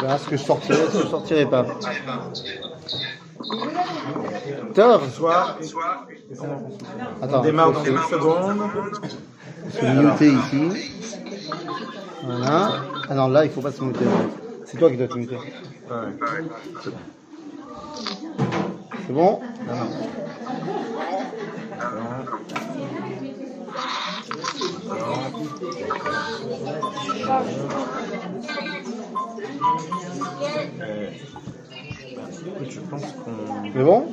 Verra ce que je sortirai, ce que je sortirai pas. Top Bonsoir. Attends, On démarre dans une seconde. se muter ici. Voilà. Ah non, là, il faut pas se muter. C'est toi qui dois te muter. C'est bon? Je pense qu'on. C'est bon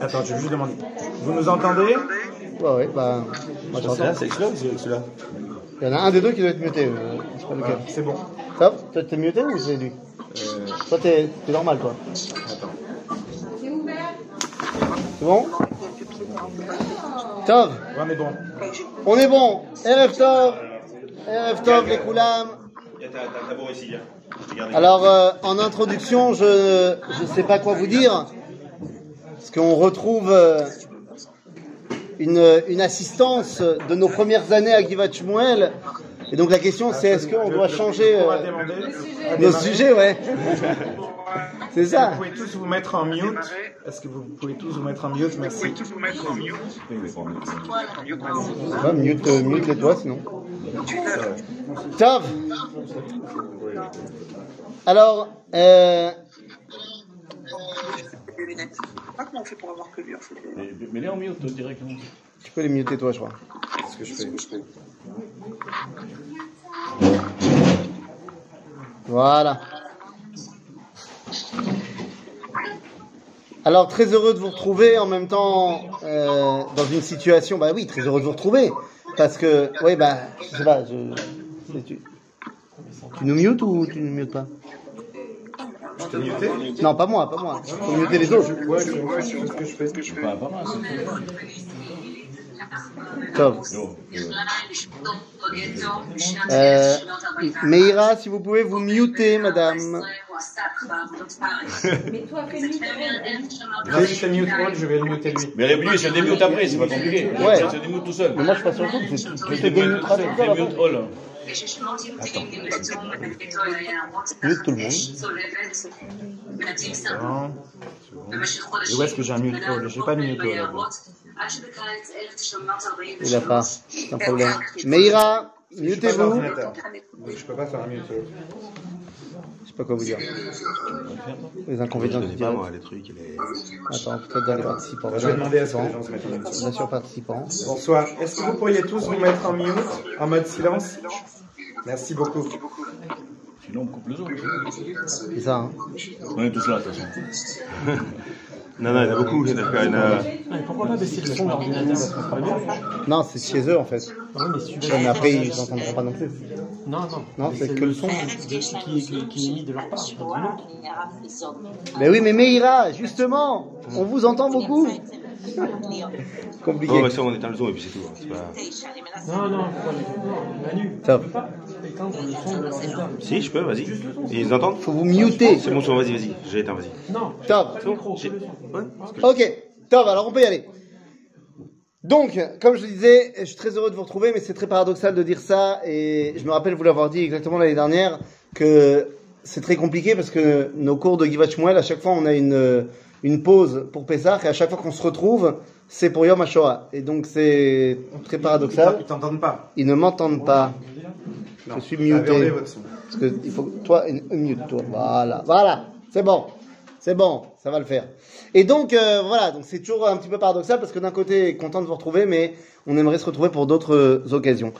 Attends, je vais juste demander. Vous nous entendez? Ouais, ouais, bah. Moi, j'entends. c'est celui-là ou c'est celui-là Il y en a un des deux qui doit être muté. euh, pas lequel. C'est bon. Top Toi, t'es muté ou c'est lui? Euh, Toi, t'es t'es normal, toi. attends. C'est bon? Tov On est bon. On est bon RF Tov RF Tov, les Koulam. Alors, euh, en introduction, je ne sais pas quoi vous dire, parce qu'on retrouve euh, une, une assistance de nos premières années à Givat Shmuel. Et donc la question, c'est est-ce qu'on doit changer va euh, nos sujets, ouais. C'est ça. Vous pouvez tous vous mettre en mute. Est-ce que vous pouvez tous vous mettre en mute? Merci. Ouais, mute, euh, mute les doigts, sinon. Tov Alors, euh, les lunettes. Je sais pas comment on fait pour avoir que lui en fait. Mais, mais les en mute directement. tu peux les muter toi, je crois. ce que je fais. Voilà. Alors très heureux de vous retrouver en même temps euh, dans une situation, bah oui, très heureux de vous retrouver parce que, oui, bah, je sais pas, je, tu, tu nous mutes ou tu nous mutes pas? Je t'ai muté? Non, pas moi, pas moi. Faut muter les autres. Ouais, c'est ouais, c'est ce que je fais. Ce que je fais. Pas, pas Top. Euh, Meira, si vous pouvez vous muter, madame. Mais toi, fais je mute all, je vais le muter lui. Mais lui, c'est des mutes après, c'est pas compliqué. Ouais. C'est des mutes tout seul. Mais moi, je suis pas sûr que c'est tout des mutes démutera tout seul. après. mute all. Mute tout le monde. Non. Et où est-ce que j'ai un mute all J'ai pas de mute all. là-bas. Il a pas, c'est un problème. Meira, Je sur mutez-vous. je peux pas faire un mute all. Pas quoi vous dire. Les inconvénients du pas direct. moi les trucs. Les... Attends, peut-être dans les participants. Je vais demander à ce que les gens se mettent en mute. Bien sûr, participants. Bonsoir. Est-ce que vous pourriez tous vous mettre en mute, en mode silence? Merci beaucoup. Sinon, on coupe le son. C'est ça, hein. On est tous là, de toute façon. Non, non, il y en a beaucoup. Il y en a quand même, euh, Pourquoi pas baisser le son de l'ordinateur. Non, c'est chez eux, en fait. Ah oui, mais si tu veux- Ouais, mais après, ils n'entendront pas non plus. Non, non. Non, Mais c'est que le son. de- qui, qui, qui est émis de leur part. Mais oui, mais Meira, justement, on vous entend beaucoup. Compliqué. Bon, Maxime, on éteint le son et puis c'est tout. hein, pas... Non, non, pas non, Manu, Top. pas éteindre le son de l'ordinateur. Si, je peux, vas-y. Ils entendent Faut vous muter. C'est bon son, vas-y, vas-y. J'ai éteint, vas-y. Non, Top. pas le micro, que le son. Ok, top, alors on peut y aller. Donc, comme je le disais, je suis très heureux de vous retrouver, mais c'est très paradoxal de dire ça, et je me rappelle vous l'avoir dit exactement l'année dernière, que c'est très compliqué parce que nos cours de Givat Shmuel, à chaque fois on a une, une pause pour Pessah, et à chaque fois qu'on se retrouve, c'est pour Yom HaShoah. Et donc c'est très paradoxal. Ils t'entendent pas. Ils ne m'entendent pas. Non, Je suis muté. Parce que il faut toi, une mute, toi. Voilà, voilà, c'est bon, c'est bon, ça va le faire. Et donc euh, voilà, donc c'est toujours un petit peu paradoxal parce que d'un côté, content de vous retrouver, mais on aimerait se retrouver pour d'autres euh, occasions.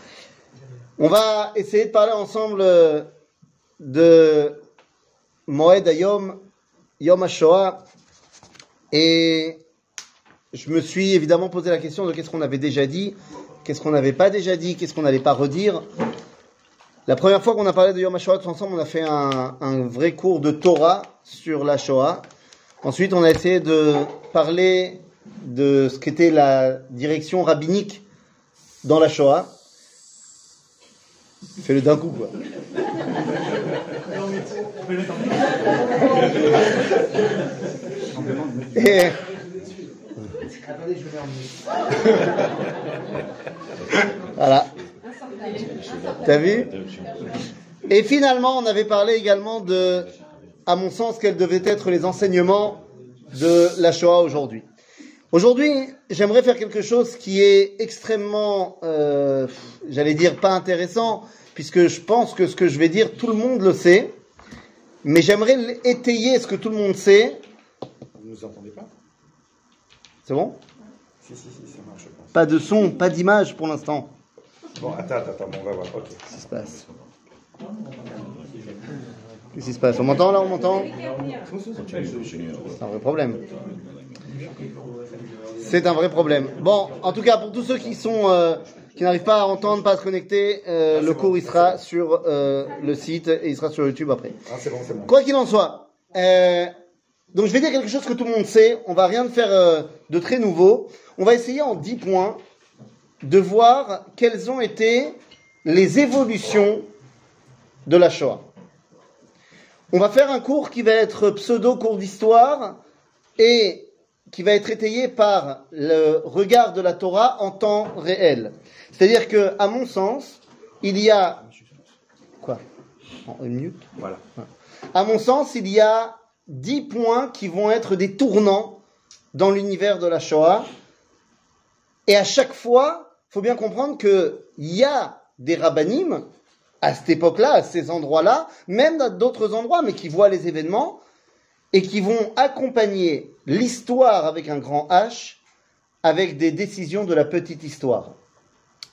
On va essayer de parler ensemble euh, de Moed Ayom, Yom HaShoah, et je me suis évidemment posé la question de qu'est-ce qu'on avait déjà dit, qu'est-ce qu'on n'avait pas déjà dit, qu'est-ce qu'on n'allait pas redire. La première fois qu'on a parlé de Yom HaShoah tous ensemble, on a fait un, un vrai cours de Torah sur la Shoah. Ensuite, on a essayé de parler de ce qu'était la direction rabbinique dans la Shoah. Fais-le d'un coup, quoi. Et... Voilà. T'as vu? Et finalement, on avait parlé également de, à mon sens, quels devaient être les enseignements de la Shoah aujourd'hui. Aujourd'hui, j'aimerais faire quelque chose qui est extrêmement, euh, j'allais dire pas intéressant, puisque je pense que ce que je vais dire, tout le monde le sait, mais j'aimerais étayer ce que tout le monde sait. Vous nous entendez pas? C'est bon? Si, si, si, ça marche, je pense. Pas de son, pas d'image pour l'instant. Bon, attends, attends, on va voir. Ok. Qu'est-ce qui se passe? Qu'est-ce qui se passe? On m'entend là On m'entend? C'est un vrai problème. C'est un vrai problème. Bon, en tout cas, pour tous ceux qui sont euh, qui n'arrivent pas à entendre, pas à se connecter, euh, le cours il sera sur euh, le site et il sera sur YouTube après. Ah. Quoi qu'il en soit, euh, donc je vais dire quelque chose que tout le monde sait. On va rien faire euh, de très nouveau. On va essayer en 10 points de voir quelles ont été les évolutions de la Shoah. On va faire un cours qui va être pseudo cours d'histoire et qui va être étayé par le regard de la Torah en temps réel. C'est-à-dire que, à mon sens, il y a quoi? En une minute Voilà. à mon sens, il y a dix points qui vont être des tournants dans l'univers de la Shoah. Et à chaque fois, il faut bien comprendre qu'il y a des rabbinim à cette époque-là, à ces endroits-là, même dans d'autres endroits, mais qui voient les événements et qui vont accompagner l'histoire avec un grand H avec des décisions de la petite histoire.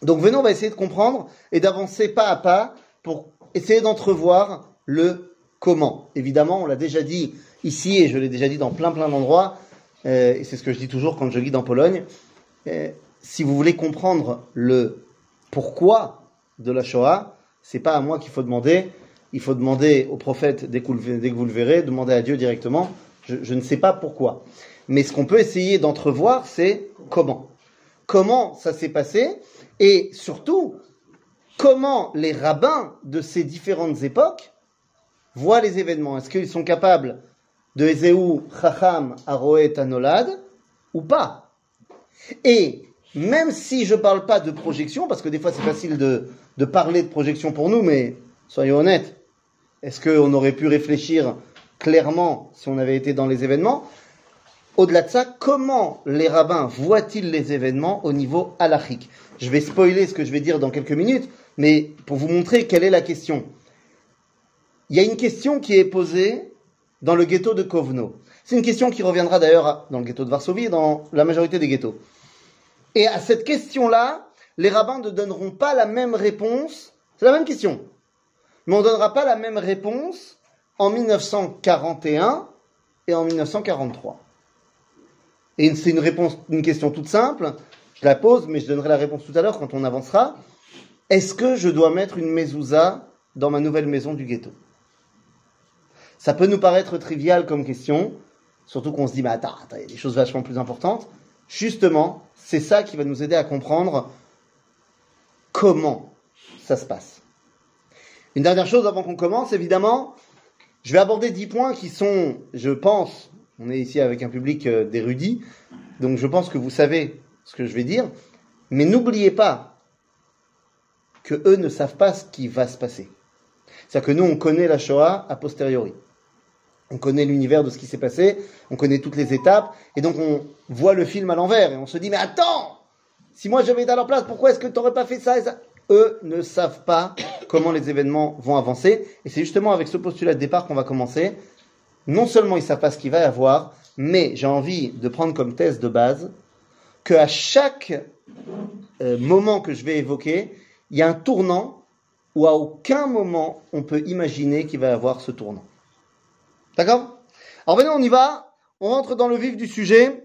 Donc venons, on va essayer de comprendre et d'avancer pas à pas pour essayer d'entrevoir le comment. Évidemment, on l'a déjà dit ici et je l'ai déjà dit dans plein plein d'endroits, euh, et c'est ce que je dis toujours quand je guide en Pologne. euh, si vous voulez comprendre le pourquoi de la Shoah, c'est pas à moi qu'il faut demander. Il faut demander au prophète dès que vous le, verrez, demander à Dieu directement. Je, ne sais pas pourquoi. Mais ce qu'on peut essayer d'entrevoir, c'est comment. Comment ça s'est passé et surtout comment les rabbins de ces différentes époques voient les événements. Est-ce qu'ils sont capables de Ezeu Chacham Aroet Anolad ou pas? Même si je ne parle pas de projection, parce que des fois c'est facile de, parler de projection pour nous, mais soyons honnêtes, est-ce qu'on aurait pu réfléchir clairement si on avait été dans les événements? Au-delà de ça, comment les rabbins voient-ils les événements au niveau halachique Je vais spoiler ce que je vais dire dans quelques minutes, mais pour vous montrer quelle est la question. Il y a une question qui est posée dans le ghetto de Kovno. C'est une question qui reviendra d'ailleurs dans le ghetto de Varsovie et dans la majorité des ghettos. Et à cette question-là, les rabbins ne donneront pas la même réponse. C'est la même question. Mais on ne donnera pas la même réponse en 1941 et en 1943. Et c'est une réponse, une question toute simple. Je la pose, mais je donnerai la réponse tout à l'heure quand on avancera. Est-ce que je dois mettre une mezouza dans ma nouvelle maison du ghetto? Ça peut nous paraître trivial comme question, surtout qu'on se dit, mais attends, il y a des choses vachement plus importantes. Justement, c'est ça qui va nous aider à comprendre comment ça se passe. Une dernière chose avant qu'on commence, évidemment, je vais aborder dix points qui sont, je pense, on est ici avec un public euh, d'érudits, donc je pense que vous savez ce que je vais dire, mais n'oubliez pas que eux ne savent pas ce qui va se passer. C'est-à-dire que nous, on connaît la Shoah a posteriori. On connaît l'univers de ce qui s'est passé, on connaît toutes les étapes, et donc on voit le film à l'envers, et on se dit, mais attends, si moi j'avais été à leur place, pourquoi est-ce que tu n'aurais pas fait ça? Et ça Eux ne savent pas comment les événements vont avancer, et c'est justement avec ce postulat de départ qu'on va commencer. Non seulement ils ne savent pas ce qu'il va y avoir, mais j'ai envie de prendre comme thèse de base qu'à chaque euh, moment que je vais évoquer, il y a un tournant où à aucun moment on peut imaginer qu'il va y avoir ce tournant. D'accord? Alors venez, on y va. On rentre dans le vif du sujet.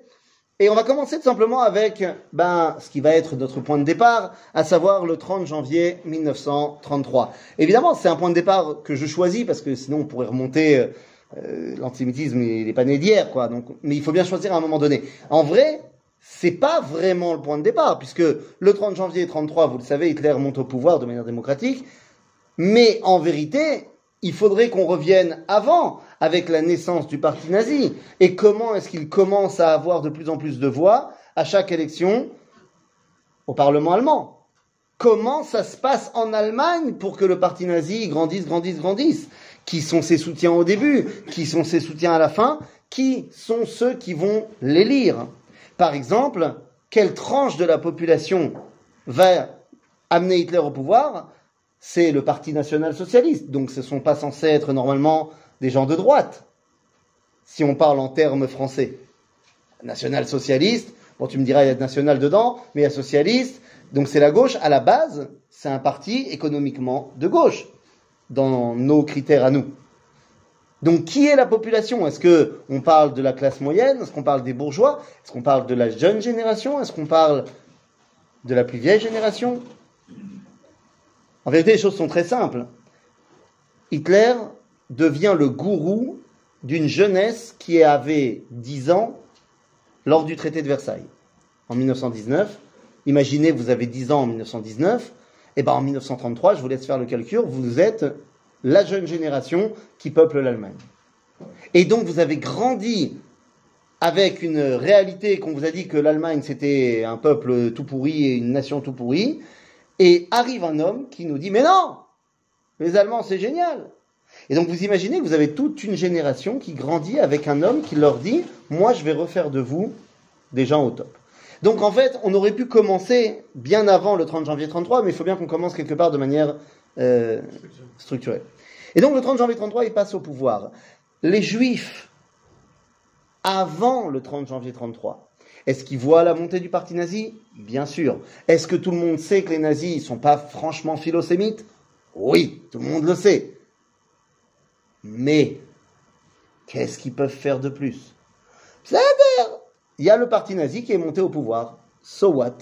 Et on va commencer tout simplement avec ben, ce qui va être notre point de départ, à savoir le 30 janvier 1933. Évidemment, c'est un point de départ que je choisis parce que sinon on pourrait remonter. Euh, L'antisémitisme, il n'est pas d'hier, quoi. Mais il faut bien choisir à un moment donné. En vrai, c'est pas vraiment le point de départ, puisque le 30 janvier 33, vous le savez, Hitler monte au pouvoir de manière démocratique. Mais en vérité, il faudrait qu'on revienne avant, avec la naissance du parti nazi. Et comment est-ce qu'il commence à avoir de plus en plus de voix à chaque élection au Parlement allemand? Comment ça se passe en Allemagne pour que le parti nazi grandisse, grandisse, grandisse? Qui sont ses soutiens au début? Qui sont ses soutiens à la fin? Qui sont ceux qui vont l'élire? Par exemple, quelle tranche de la population va amener Hitler au pouvoir? C'est le Parti national-socialiste. Donc ce ne sont pas censés être normalement des gens de droite, si on parle en termes français. National-socialiste, bon tu me diras il y a national dedans, mais il y a socialiste, donc c'est la gauche, à la base, c'est un parti économiquement de gauche, dans nos critères à nous. Donc qui est la population? Est-ce que on parle de la classe moyenne? Est-ce qu'on parle des bourgeois? Est-ce qu'on parle de la jeune génération? Est-ce qu'on parle de la plus vieille génération? En vérité, les choses sont très simples. Hitler devient le gourou d'une jeunesse qui avait 10 ans lors du traité de Versailles en 1919. Imaginez, vous avez 10 ans en 1919, et ben en 1933, je vous laisse faire le calcul, vous êtes la jeune génération qui peuple l'Allemagne. Et donc vous avez grandi avec une réalité qu'on vous a dit que l'Allemagne c'était un peuple tout pourri et une nation tout pourrie, et arrive un homme qui nous dit mais non, les Allemands c'est génial. Et donc vous imaginez que vous avez toute une génération qui grandit avec un homme qui leur dit moi je vais refaire de vous des gens au top. Donc en fait, on aurait pu commencer bien avant le 30 janvier 33, mais il faut bien qu'on commence quelque part de manière euh, structurée. Et donc le 30 janvier 33, il passe au pouvoir. Les Juifs, avant le 30 janvier 33, est-ce qu'ils voient la montée du parti nazi? Bien sûr. Est-ce que tout le monde sait que les nazis ne sont pas franchement philosémites? Oui, tout le monde le sait. Mais, qu'est-ce qu'ils peuvent faire de plus? Il y a le parti nazi qui est monté au pouvoir. So what?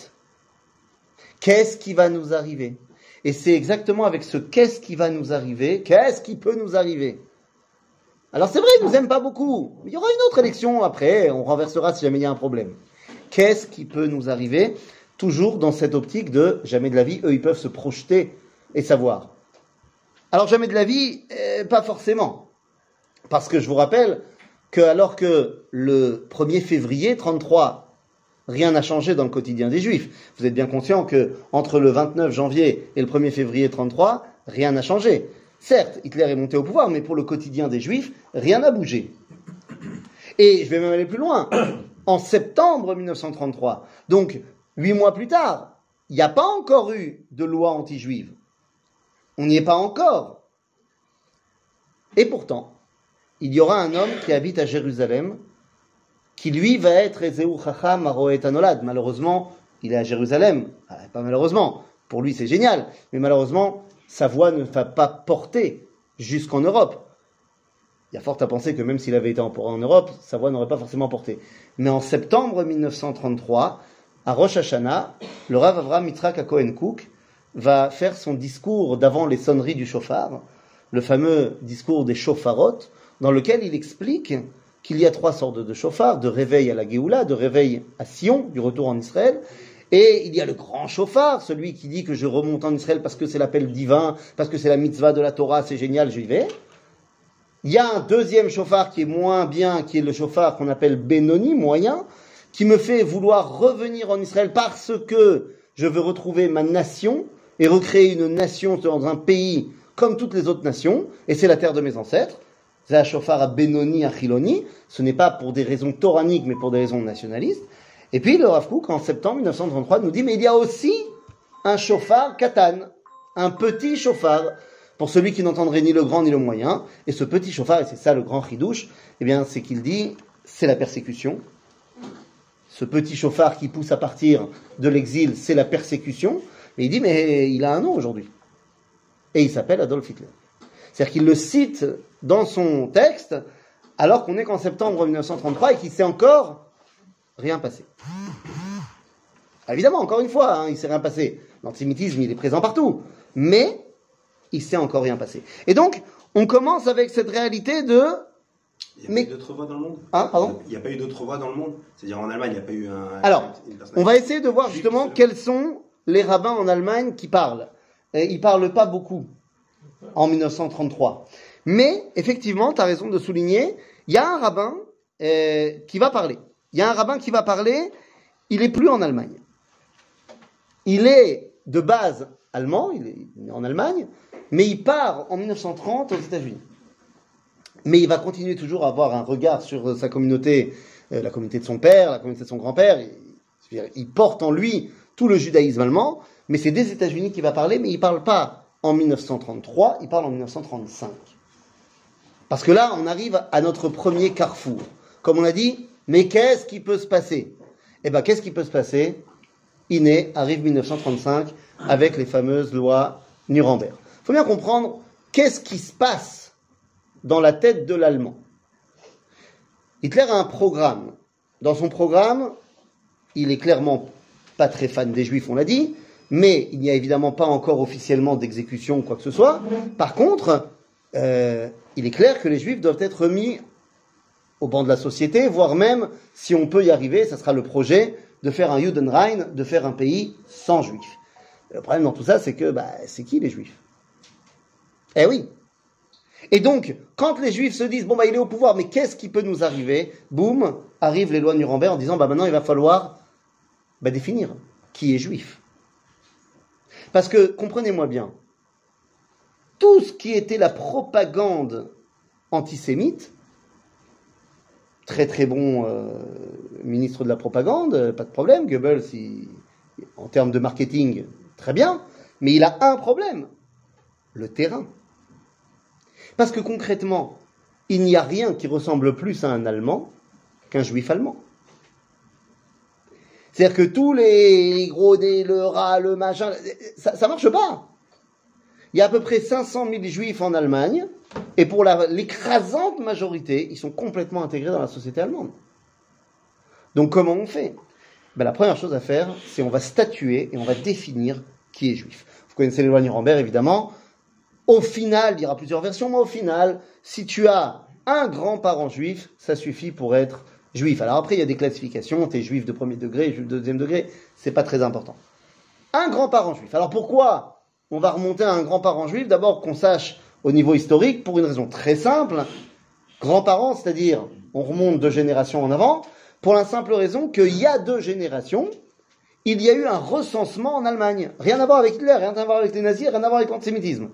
Qu'est-ce qui va nous arriver? Et c'est exactement avec ce qu'est-ce qui va nous arriver, qu'est-ce qui peut nous arriver? Alors c'est vrai, ils nous aiment pas beaucoup. Il y aura une autre élection après, on renversera si jamais il y a un problème. Qu'est-ce qui peut nous arriver Toujours dans cette optique de jamais de la vie, eux ils peuvent se projeter et savoir. Alors jamais de la vie, euh, pas forcément. Parce que je vous rappelle que alors que le 1er février 33, rien n'a changé dans le quotidien des Juifs. Vous êtes bien conscient que entre le 29 janvier et le 1er février 33, rien n'a changé. Certes, Hitler est monté au pouvoir, mais pour le quotidien des Juifs, rien n'a bougé. Et je vais même aller plus loin. En septembre 1933, donc huit mois plus tard, il n'y a pas encore eu de loi anti-juive. On n'y est pas encore. Et pourtant, il y aura un homme qui habite à Jérusalem, qui lui va être Ezeu Chacham Aroet Anolad. Malheureusement, il est à Jérusalem. Ah, pas malheureusement. Pour lui, c'est génial. Mais malheureusement, sa voix ne va pas porter jusqu'en Europe. Il y a fort à penser que même s'il avait été en, en Europe, sa voix n'aurait pas forcément porté. Mais en septembre 1933, à Rosh Hashanah, le Rav Avram Yitzhak Cohen Cook va faire son discours d'avant les sonneries du chauffard, le fameux discours des chauffarot, dans lequel il explique qu'il y a trois sortes de chauffards, de réveil à la Géoula, de réveil à Sion, du retour en Israël, et il y a le grand chauffard, celui qui dit que je remonte en Israël parce que c'est l'appel divin, parce que c'est la mitzvah de la Torah, c'est génial, j'y vais. Il y a un deuxième chauffard qui est moins bien, qui est le chauffard qu'on appelle Benoni, moyen, qui me fait vouloir revenir en Israël parce que je veux retrouver ma nation et recréer une nation dans un pays comme toutes les autres nations, et c'est la terre de mes ancêtres. C'est un chauffard à Benoni, à Chiloni. Ce n'est pas pour des raisons toraniques, mais pour des raisons nationalistes. Et puis le Rav Kook, en septembre 1933, nous dit, mais il y a aussi un chauffard katan, un petit chauffard, pour celui qui n'entendrait ni le grand ni le moyen. Et ce petit chauffard, et c'est ça le grand ridouche, eh bien, c'est qu'il dit, c'est la persécution. Ce petit chauffard qui pousse à partir de l'exil, c'est la persécution. Et il dit, mais il a un nom aujourd'hui. Et il s'appelle Adolf Hitler. C'est-à-dire qu'il le cite dans son texte, alors qu'on est qu'en septembre 1933 et qu'il s'est encore rien passé. Évidemment, encore une fois, hein, il s'est rien passé. L'antisémitisme, il est présent partout. Mais il s'est encore rien passé. Et donc, on commence avec cette réalité de... Il n'y a pas Mais- eu d'autres voix dans le monde? Hein, pardon? Il n'y a pas eu d'autres voix dans le monde? C'est-à-dire en Allemagne, il n'y a pas eu un. Alors, une On va essayer de voir justement quels sont les rabbins en Allemagne qui parlent. Et ils parlent pas beaucoup en 1933. Mais effectivement, tu as raison de souligner, il y a un rabbin euh, qui va parler. Il y a un rabbin qui va parler, il est plus en Allemagne. Il est de base allemand, il est en Allemagne, mais il part en 1930 aux États-Unis. Mais il va continuer toujours à avoir un regard sur sa communauté, euh, la communauté de son père, la communauté de son grand-père. Il, porte en lui tout le judaïsme allemand, mais c'est des États-Unis qu'il va parler, mais il ne parle pas en 1933, il parle en 1935. Parce que là, on arrive à notre premier carrefour. Comme on a dit, mais qu'est-ce qui peut se passer? Eh bien, qu'est-ce qui peut se passer? Iné arrive 1935 avec les fameuses lois Nuremberg. Il faut bien comprendre qu'est-ce qui se passe dans la tête de l'Allemand. Hitler a un programme. Dans son programme, il est clairement pas très fan des Juifs, on l'a dit, mais il n'y a évidemment pas encore officiellement d'exécution ou quoi que ce soit. Par contre, euh, il est clair que les Juifs doivent être remis au banc de la société, voire même, si on peut y arriver, ça sera le projet de faire un Judenrein, de faire un pays sans Juifs. Le problème dans tout ça, c'est que, bah, c'est qui les Juifs? Eh oui. Et donc, quand les Juifs se disent, bon, bah, il est au pouvoir, mais qu'est-ce qui peut nous arriver? Boum, arrivent les lois de Nuremberg en disant, bah, maintenant, il va falloir bah, définir qui est Juif. Parce que, comprenez-moi bien, tout ce qui était la propagande antisémite, très très bon euh, ministre de la propagande, pas de problème, Goebbels, en termes de marketing, très bien, mais il a un problème, le terrain. Parce que concrètement, il n'y a rien qui ressemble plus à un Allemand qu'un juif allemand. C'est-à-dire que tous les, gros dés, le rat, le machin, ça, ça marche pas. Il y a à peu près 500 000 juifs en Allemagne, et pour l'écrasante majorité, ils sont complètement intégrés dans la société allemande. Donc comment on fait? Ben, La première chose à faire, c'est on va statuer et on va définir qui est juif. Vous connaissez les lois évidemment. Au final, il y aura plusieurs versions, mais au final, si tu as un grand-parent juif, ça suffit pour être juif. Alors après, il y a des classifications, tu es juif de premier degré, juif de deuxième degré, c'est pas très important. Un grand-parent juif. Alors pourquoi on va remonter à un grand-parent juif? D'abord qu'on sache au niveau historique, pour une raison très simple. Grands-parents, c'est-à-dire on remonte deux générations en avant, pour la simple raison qu'il y a deux générations, il y a eu un recensement en Allemagne. Rien à voir avec Hitler, rien à voir avec les nazis, rien à voir avec l'antisémitisme.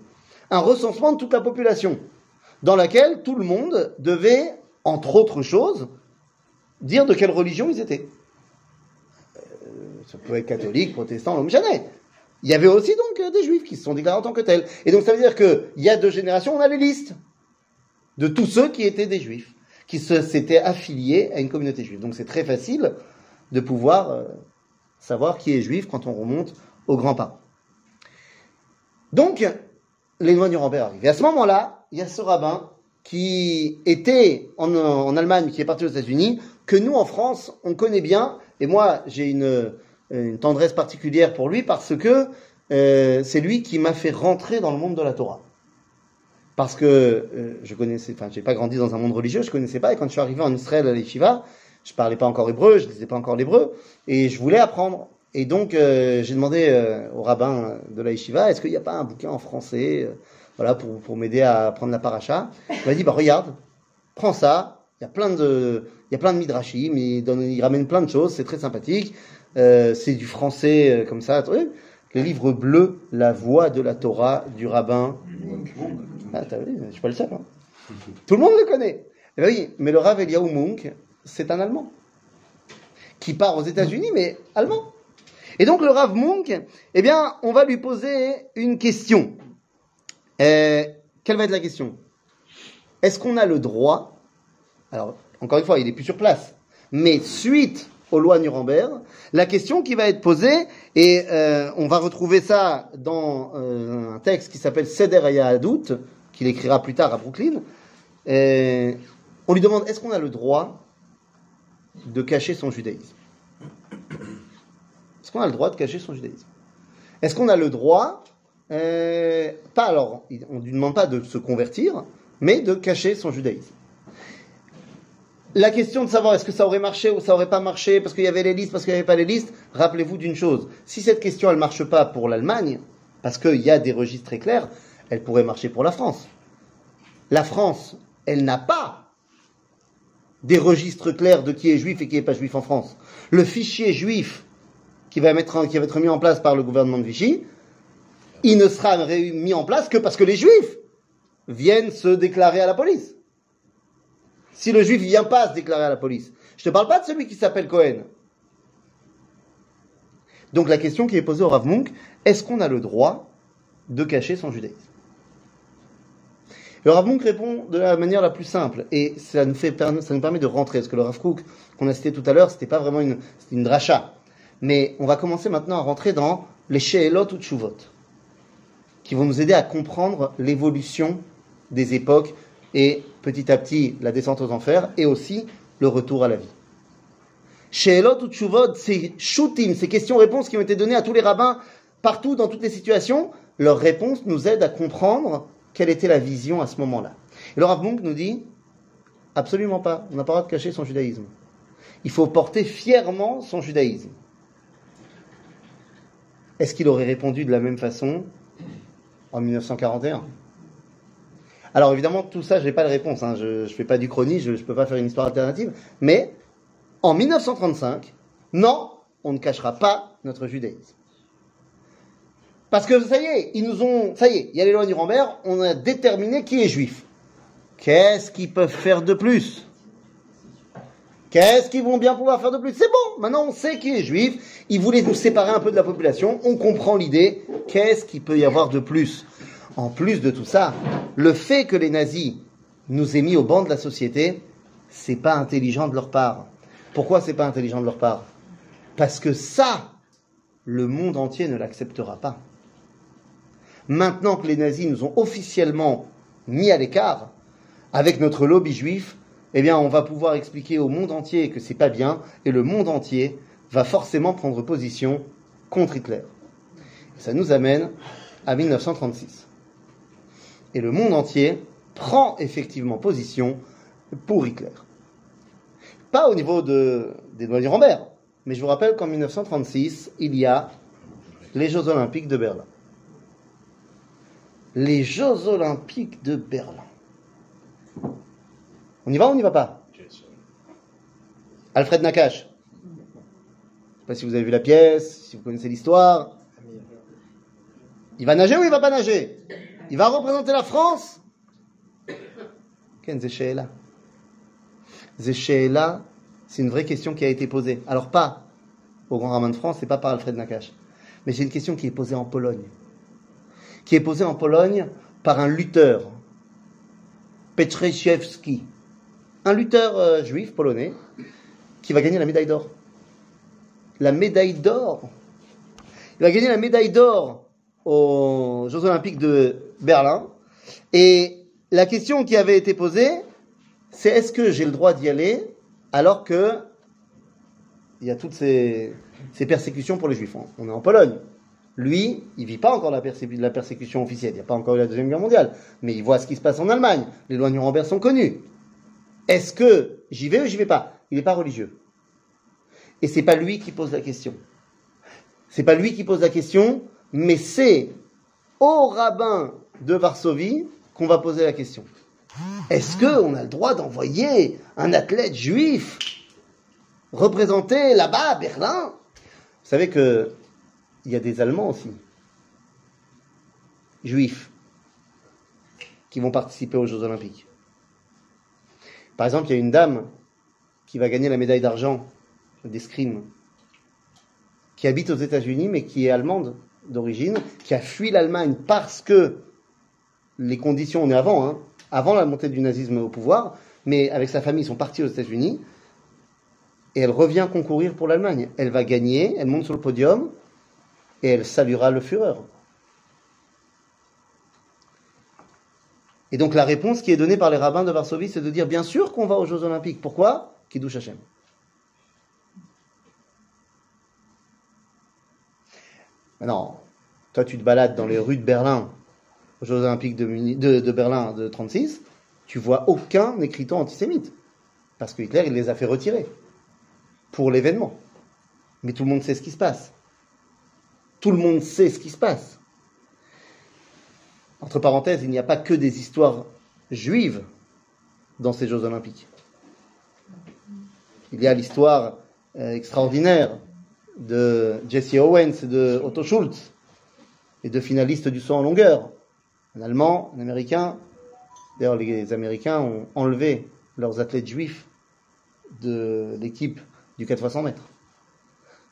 Un recensement de toute la population, dans laquelle tout le monde devait, entre autres choses, dire de quelle religion ils étaient. Euh, ça pouvait être catholique, protestant, l'homme jamais. Il y avait aussi donc euh, des juifs qui se sont déclarés en tant que tels. Et donc ça veut dire qu'il y a deux générations, on a les listes de tous ceux qui étaient des juifs, qui s'étaient affiliés à une communauté juive. Donc c'est très facile de pouvoir euh, savoir qui est juif quand on remonte aux grands-parents. Donc, les lois Nuremberg arrivent. Et à ce moment-là, il y a ce rabbin qui était en, Allemagne, qui est parti aux États-Unis, que nous, en France, on connaît bien. Et moi, j'ai une, une tendresse particulière pour lui parce que euh, c'est lui qui m'a fait rentrer dans le monde de la Torah. Parce que euh, je connaissais, enfin, j'ai pas grandi dans un monde religieux, je connaissais pas. Et quand je suis arrivé en Israël à l'Eshiva, je parlais pas encore hébreu, je lisais pas encore l'hébreu, et je voulais apprendre. Et donc, euh, j'ai demandé euh, au rabbin de la Yeshiva, est-ce qu'il n'y a pas un bouquin en français, euh, voilà, pour, pour m'aider à apprendre la paracha? Il m'a dit, bah regarde, prends ça. Il y a plein de, il y a plein de midrashim, il, ramène plein de choses, c'est très sympathique. Euh, c'est du français euh, comme ça. Le livre bleu, La voix de la Torah du rabbin. Ah, t'as vu, je suis pas le seul. hein. Tout le monde le connaît. Eh ben oui, mais le Rav Eliyahu Munk, c'est un Allemand qui part aux États-Unis, mais allemand. Et donc le Rav Munk, eh bien, on va lui poser une question. Euh, quelle va être la question? Est-ce qu'on a le droit Alors, encore une fois, il n'est plus sur place, mais suite aux lois Nuremberg, la question qui va être posée, et euh, on va retrouver ça dans euh, un texte qui s'appelle Seder Hayahadout, qu'il écrira plus tard à Brooklyn, on lui demande est-ce qu'on a le droit de cacher son judaïsme Est-ce qu'on a le droit de cacher son judaïsme? Est-ce qu'on a le droit, euh, pas alors, on ne lui demande pas de se convertir, mais de cacher son judaïsme? La question de savoir est-ce que ça aurait marché ou ça aurait pas marché parce qu'il y avait les listes, parce qu'il n'y avait pas les listes, rappelez-vous d'une chose. Si cette question elle marche pas pour l'Allemagne, parce qu'il y a des registres très clairs, elle pourrait marcher pour la France. La France, elle n'a pas des registres clairs de qui est juif et qui n'est pas juif en France. Le fichier juif qui va, être mis en place par le gouvernement de Vichy, il ne sera mis en place que parce que les juifs viennent se déclarer à la police. Si le juif vient pas se déclarer à la police, je te parle pas de celui qui s'appelle Cohen. Donc la question qui est posée au Rav Munk, est-ce qu'on a le droit de cacher son judaïsme? Le Rav Munk répond de la manière la plus simple, et ça nous, permet de rentrer, parce que le Rav Kook qu'on a cité tout à l'heure, c'était pas vraiment une, une dracha. Mais on va commencer maintenant à rentrer dans les Sheelot ou qui vont nous aider à comprendre l'évolution des époques et petit à petit la descente aux enfers et aussi le retour à la vie. Sheelot ou Tshuvot, ces shootim, ces questions-réponses qui ont été données à tous les rabbins partout dans toutes les situations, leurs réponses nous aident à comprendre quelle était la vision à ce moment-là. Et le Rav Munk nous dit absolument pas, on n'a pas le droit de cacher son judaïsme. Il faut porter fièrement son judaïsme. Est-ce qu'il aurait répondu de la même façon en 1941 Alors évidemment, tout ça, je n'ai pas de réponse. hein. Je ne fais pas du chrony, je ne peux pas faire une histoire alternative. Mais en 1935, non, on ne cachera pas notre judaïsme. Parce que ça y est, ils nous ont, ça y est, il y a les lois Nuremberg, on a déterminé qui est juif. Qu'est-ce qu'ils peuvent faire de plus? Qu'est-ce qu'ils vont bien pouvoir faire de plus? C'est bon, maintenant on sait qui est juif, ils voulaient nous séparer un peu de la population, on comprend l'idée, qu'est-ce qu'il peut y avoir de plus? En plus de tout ça, le fait que les nazis nous aient mis au banc de la société, c'est pas intelligent de leur part. Pourquoi c'est pas intelligent de leur part? Parce que ça, le monde entier ne l'acceptera pas. Maintenant que les nazis nous ont officiellement mis à l'écart avec notre lobby juif, eh bien, on va pouvoir expliquer au monde entier que c'est pas bien, et le monde entier va forcément prendre position contre Hitler. Ça nous amène à 1936. Et le monde entier prend effectivement position pour Hitler. Pas au niveau de, des lois Nuremberg, mais je vous rappelle qu'en 1936, il y a les Jeux Olympiques de Berlin. Les Jeux Olympiques de Berlin. On y va ou on n'y va pas? Alfred Nakache. Je sais pas si vous avez vu la pièce, si vous connaissez l'histoire. Il va nager ou il va pas nager? Il va représenter la France? C'est une vraie question qui a été posée. Alors pas au Grand Rabbin de France, c'est pas par Alfred Nakache. Mais c'est une question qui est posée en Pologne. Qui est posée en Pologne par un lutteur, Petrzejewski, un lutteur euh, juif polonais qui va gagner la médaille d'or. La médaille d'or. Il va gagner la médaille d'or aux Jeux Olympiques de Berlin. Et la question qui avait été posée, c'est est-ce que j'ai le droit d'y aller alors que il y a toutes ces, ces persécutions pour les juifs. On est en Pologne. Lui, il vit pas encore la, persé- la persécution officielle. Il n'y a pas encore eu la Deuxième Guerre mondiale. Mais il voit ce qui se passe en Allemagne. Les lois Nuremberg sont connues. Est-ce que j'y vais ou j'y vais pas? Il n'est pas religieux. Et c'est pas lui qui pose la question. C'est pas lui qui pose la question, mais c'est au rabbin de Varsovie qu'on va poser la question. Est-ce qu'on a le droit d'envoyer un athlète juif représenter là-bas à Berlin? Vous savez que il y a des Allemands aussi, juifs, qui vont participer aux Jeux Olympiques. Par exemple, il y a une dame qui va gagner la médaille d'argent d'escrime, qui habite aux États-Unis, mais qui est allemande d'origine, qui a fui l'Allemagne parce que les conditions, on est avant, hein, avant la montée du nazisme au pouvoir, mais avec sa famille, ils sont partis aux États-Unis, et elle revient concourir pour l'Allemagne. Elle va gagner, elle monte sur le podium, et elle saluera le Führer. Et donc la réponse qui est donnée par les rabbins de Varsovie, c'est de dire bien sûr qu'on va aux Jeux Olympiques. Pourquoi? Kiddush Hashem. Maintenant, toi tu te balades dans les rues de Berlin, aux Jeux Olympiques de, de Berlin de 36, tu vois aucun écriteau antisémite. Parce que Hitler, il les a fait retirer pour l'événement. Mais tout le monde sait ce qui se passe. Tout le monde sait ce qui se passe. Entre parenthèses, il n'y a pas que des histoires juives dans ces Jeux Olympiques. Il y a l'histoire euh, extraordinaire de Jesse Owens et de Otto Schultz, et deux finalistes du saut en longueur. Un Allemand, un Américain. D'ailleurs, les Américains ont enlevé leurs athlètes juifs de l'équipe du 4 x 100 mètres.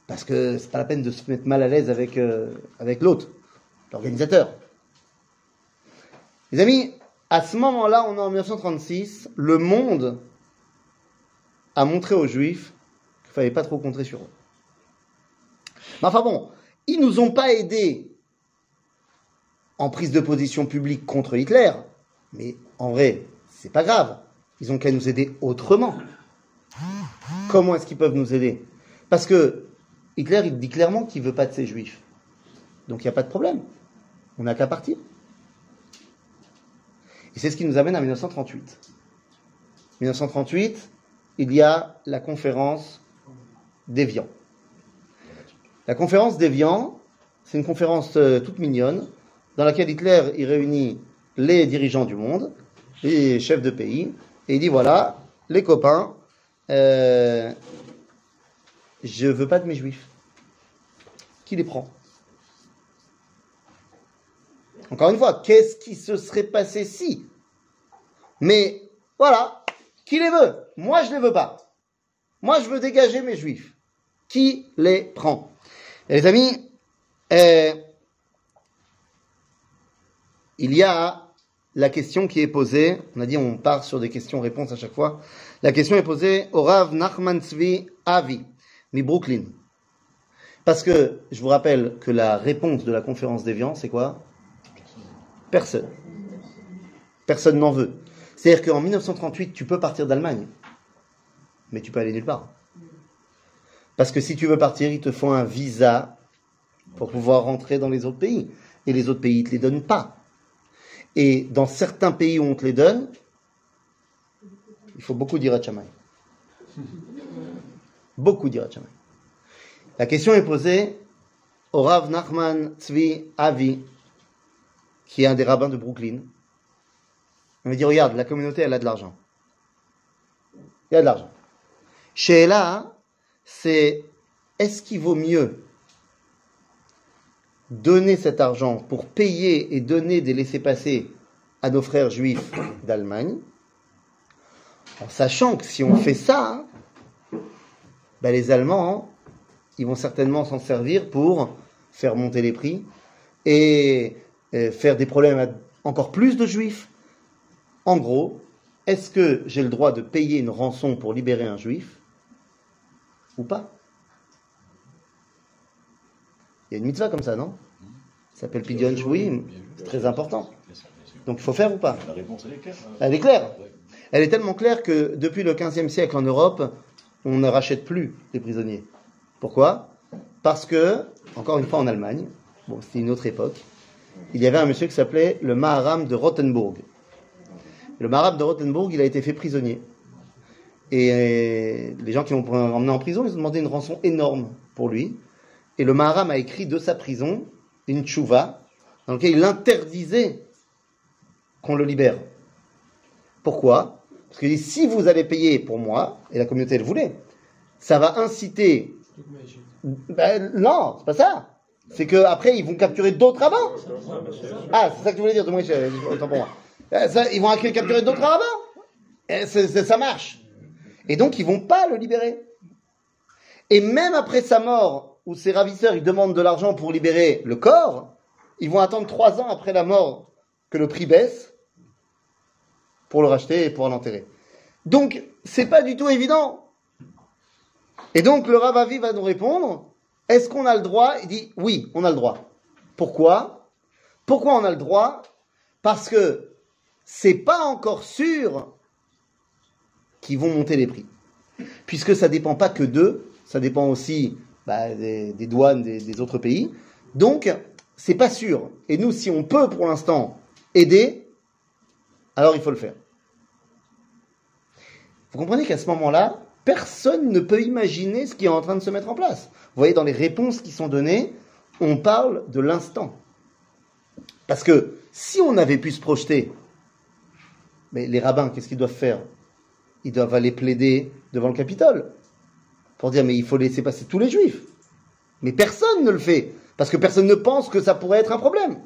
Parce que c'est pas la peine de se mettre mal à l'aise avec, euh, avec l'autre, l'organisateur. Les amis, à ce moment-là, on est en 1936, le monde a montré aux juifs qu'il fallait pas trop compter sur eux. Mais enfin bon, ils nous ont pas aidés en prise de position publique contre Hitler, mais en vrai, c'est pas grave. Ils ont qu'à nous aider autrement. Comment est-ce qu'ils peuvent nous aider? Parce que Hitler, il dit clairement qu'il veut pas de ces juifs. Donc il n'y a pas de problème. On n'a qu'à partir. Et c'est ce qui nous amène à 1938. 1938, il y a la conférence d'Evian. La conférence d'Evian, c'est une conférence euh, toute mignonne dans laquelle Hitler réunit les dirigeants du monde, les chefs de pays, et il dit voilà, les copains, euh, je veux pas de mes juifs. Qui les prend? Encore une fois, qu'est-ce qui se serait passé si? Mais voilà, qui les veut? Moi, je les veux pas. Moi, je veux dégager mes juifs. Qui les prend? Et Les amis, euh, il y a la question qui est posée. On a dit on part sur des questions-réponses à chaque fois. La question est posée au Rav Nachman Tzvi Avi, mi Brooklyn. Parce que je vous rappelle que la réponse de la conférence d'Evian, c'est quoi? Personne. Personne n'en veut. C'est-à-dire qu'en 1938, tu peux partir d'Allemagne, mais tu peux aller nulle part. Parce que si tu veux partir, il te faut un visa pour pouvoir rentrer dans les autres pays. Et les autres pays ne te les donnent pas. Et dans certains pays où on te les donne, il faut beaucoup d'Irat Shammai. Beaucoup d'Irat Shammai. La question est posée au Rav Nachman Tzvi Avi, qui est un des rabbins de Brooklyn. On me dit, regarde, la communauté, elle a de l'argent. Il y a de l'argent. Chez là, c'est est-ce qu'il vaut mieux donner cet argent pour payer et donner des laissés-passer à nos frères juifs d'Allemagne, en sachant que si on fait ça, ben les Allemands, ils vont certainement s'en servir pour faire monter les prix et euh, faire des problèmes à encore plus de juifs. En gros, est-ce que j'ai le droit de payer une rançon pour libérer un juif ou pas? Il y a une mitzvah comme ça, non? Ça s'appelle Pidyon Shvuim. C'est très important. Donc il faut faire ou pas? La réponse, elle est claire. hein. Elle est claire. Elle est tellement claire que depuis le 15e siècle en Europe, on ne rachète plus les prisonniers. Pourquoi? Parce que, encore une fois en Allemagne, bon, c'était une autre époque, il y avait un monsieur qui s'appelait le Maharam de Rothenburg. Le Maharam de Rothenburg, il a été fait prisonnier. Et euh, les gens qui l'ont emmené en prison, ils ont demandé une rançon énorme pour lui. Et le Maharam a écrit de sa prison une tchouva dans laquelle il interdisait qu'on le libère. Pourquoi? Parce dit si vous allez payer pour moi, et la communauté le voulait, ça va inciter. Ben, non, c'est pas ça. C'est que après ils vont capturer d'autres rabbins. Ah, c'est ça que tu voulais dire, moi, autant pour moi. Ça, ils vont capturer d'autres rabbins. C'est- ça marche. Et donc ils vont pas le libérer. Et même après sa mort, où ses ravisseurs ils demandent de l'argent pour libérer le corps, ils vont attendre trois ans après la mort que le prix baisse pour le racheter et pour l'enterrer. Donc, c'est pas du tout évident. Et donc, le Ravavi va nous répondre, est-ce qu'on a le droit? Il dit, oui, on a le droit. Pourquoi? Pourquoi on a le droit? Parce que c'est pas encore sûr qu'ils vont monter les prix. Puisque ça dépend pas que d'eux, ça dépend aussi bah, des, des douanes des, des autres pays. Donc, c'est pas sûr. Et nous, si on peut pour l'instant aider, alors il faut le faire. Vous comprenez qu'à ce moment-là, personne ne peut imaginer ce qui est en train de se mettre en place. Vous voyez, dans les réponses qui sont données, on parle de l'instant. Parce que si on avait pu se projeter, mais les rabbins, qu'est-ce qu'ils doivent faire? Ils doivent aller plaider devant le Capitole pour dire mais il faut laisser passer tous les juifs. Mais personne ne le fait, parce que personne ne pense que ça pourrait être un problème.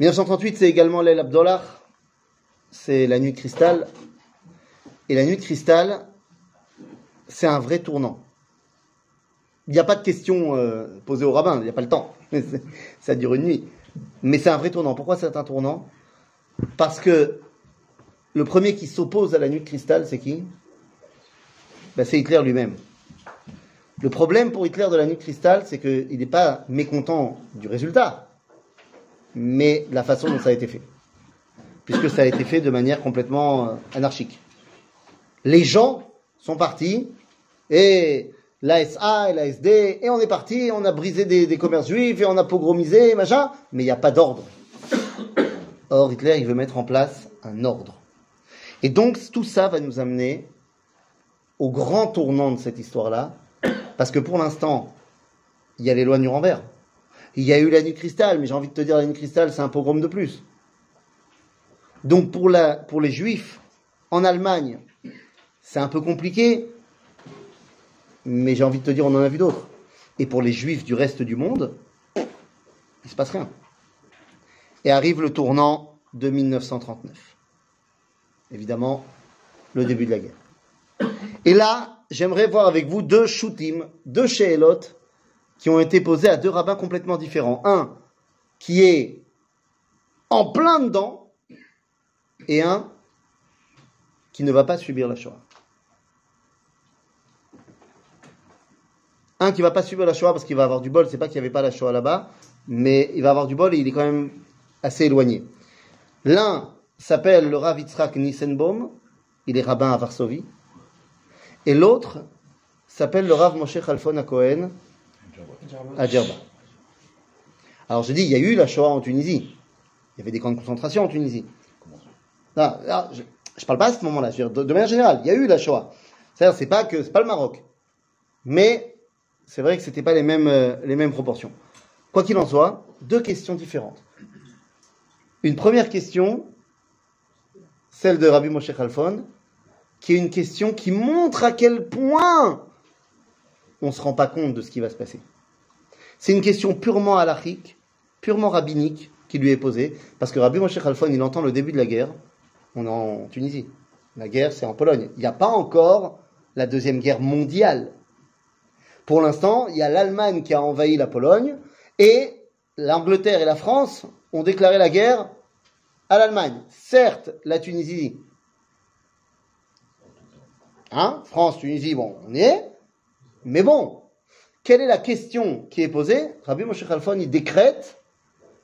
1938, c'est également l'aile Abdollah, c'est la nuit de cristal. Et la nuit de cristal, c'est un vrai tournant. Il n'y a pas de questions euh, posées au rabbin, il n'y a pas le temps. ça dure une nuit. Mais c'est un vrai tournant. Pourquoi c'est un tournant? Parce que le premier qui s'oppose à la nuit de cristal, c'est qui? Ben, C'est Hitler lui-même. Le problème pour Hitler de la nuit de cristal, c'est qu'il n'est pas mécontent du résultat, mais la façon dont ça a été fait. Puisque ça a été fait de manière complètement euh, anarchique. Les gens sont partis, et l'ASA et l'ASD, et on est parti, on a brisé des, des commerces juifs, et on a pogromisé, machin, mais il n'y a pas d'ordre. Or, Hitler, il veut mettre en place un ordre. Et donc, tout ça va nous amener au grand tournant de cette histoire-là, parce que pour l'instant, il y a les lois de Nuremberg. Il y a eu la nuit cristal, mais j'ai envie de te dire, la nuit cristal, c'est un pogrom de plus. Donc, pour, les juifs, en Allemagne, c'est un peu compliqué, mais j'ai envie de te dire, on en a vu d'autres. Et pour les juifs du reste du monde, il se passe rien. Et arrive le tournant de 1939. Évidemment, le début de la guerre. Et là, j'aimerais voir avec vous deux shootim, deux sheelot, qui ont été posés à deux rabbins complètement différents. Un qui est en plein dedans, et un qui ne va pas subir la Shoah. Un qui va pas subir la Shoah parce qu'il va avoir du bol, c'est pas qu'il n'y avait pas la Shoah là-bas, mais il va avoir du bol et il est quand même assez éloigné. L'un s'appelle le Rav Yitzhak Nissenbaum, il est rabbin à Varsovie, et l'autre s'appelle le Rav Moshe Khalfon à à Djerba. Alors je dis, il y a eu la Shoah en Tunisie. Il y avait des camps de concentration en Tunisie. Non, non, je ne parle pas à ce moment-là, de, de manière générale, il y a eu la Shoah. C'est-à-dire, c'est pas que c'est pas le Maroc. Mais c'est vrai que c'était pas les mêmes, euh, les mêmes proportions. Quoi qu'il en soit, deux questions différentes. Une première question, celle de Rabbi Moshe Khalfon, qui est une question qui montre à quel point on ne se rend pas compte de ce qui va se passer. C'est une question purement halachique, purement rabbinique qui lui est posée, parce que Rabbi Moshe Khalfon, il entend le début de la guerre, on est en Tunisie. La guerre, c'est en Pologne. Il n'y a pas encore la deuxième guerre mondiale. Pour l'instant, il y a l'Allemagne qui a envahi la Pologne et l'Angleterre et la France ont déclaré la guerre à l'Allemagne. Certes, la Tunisie, hein, France, Tunisie, bon, on est, mais bon, quelle est la question qui est posée? Rabbi Moshe Khalfon, il décrète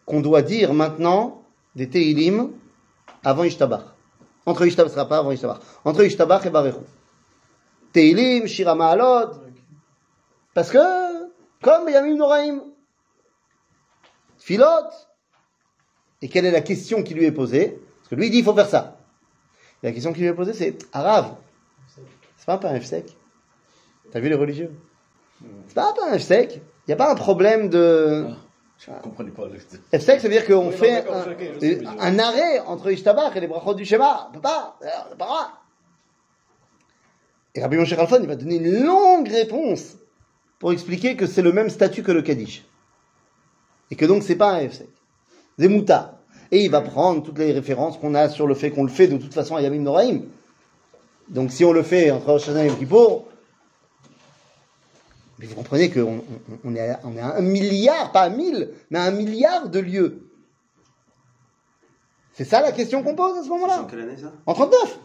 qu'on doit dire maintenant des Teilim avant Ishtabach. Entre Ishtabach, ce sera avant. Entre et Barechou. Teilim, Shira Ma'alot. Parce que, comme Yamim Noraim, Philot. Et quelle est la question qui lui est posée? Parce que lui, il dit, il faut faire ça. Et la question qui lui est posée, c'est, Arav, c'est pas un un F-sec T'as vu les religieux? C'est pas un F-sec Il n'y a pas un problème de... Je ne comprenais pas. le- F-sec, ça veut dire qu'on fait un, je je- arrêt entre Ishtabach et les brachot du Shema. On peut pas, on peut pas droit. Et Rabbi Moshe Khalfon, il va donner une longue réponse pour expliquer que c'est le même statut que le Kaddish. Et que donc c'est pas un F-sec. C'est Mouta. Et il va prendre toutes les références qu'on a sur le fait qu'on le fait de toute façon à Yamim Noraim. Donc si on le fait entre Rosh et Yom Kippour, mais vous comprenez qu'on on, on est, à, on est à un milliard, pas à mille, mais à un milliard de lieux. C'est ça la question qu'on pose à ce moment-là en quelle année ça? En 39,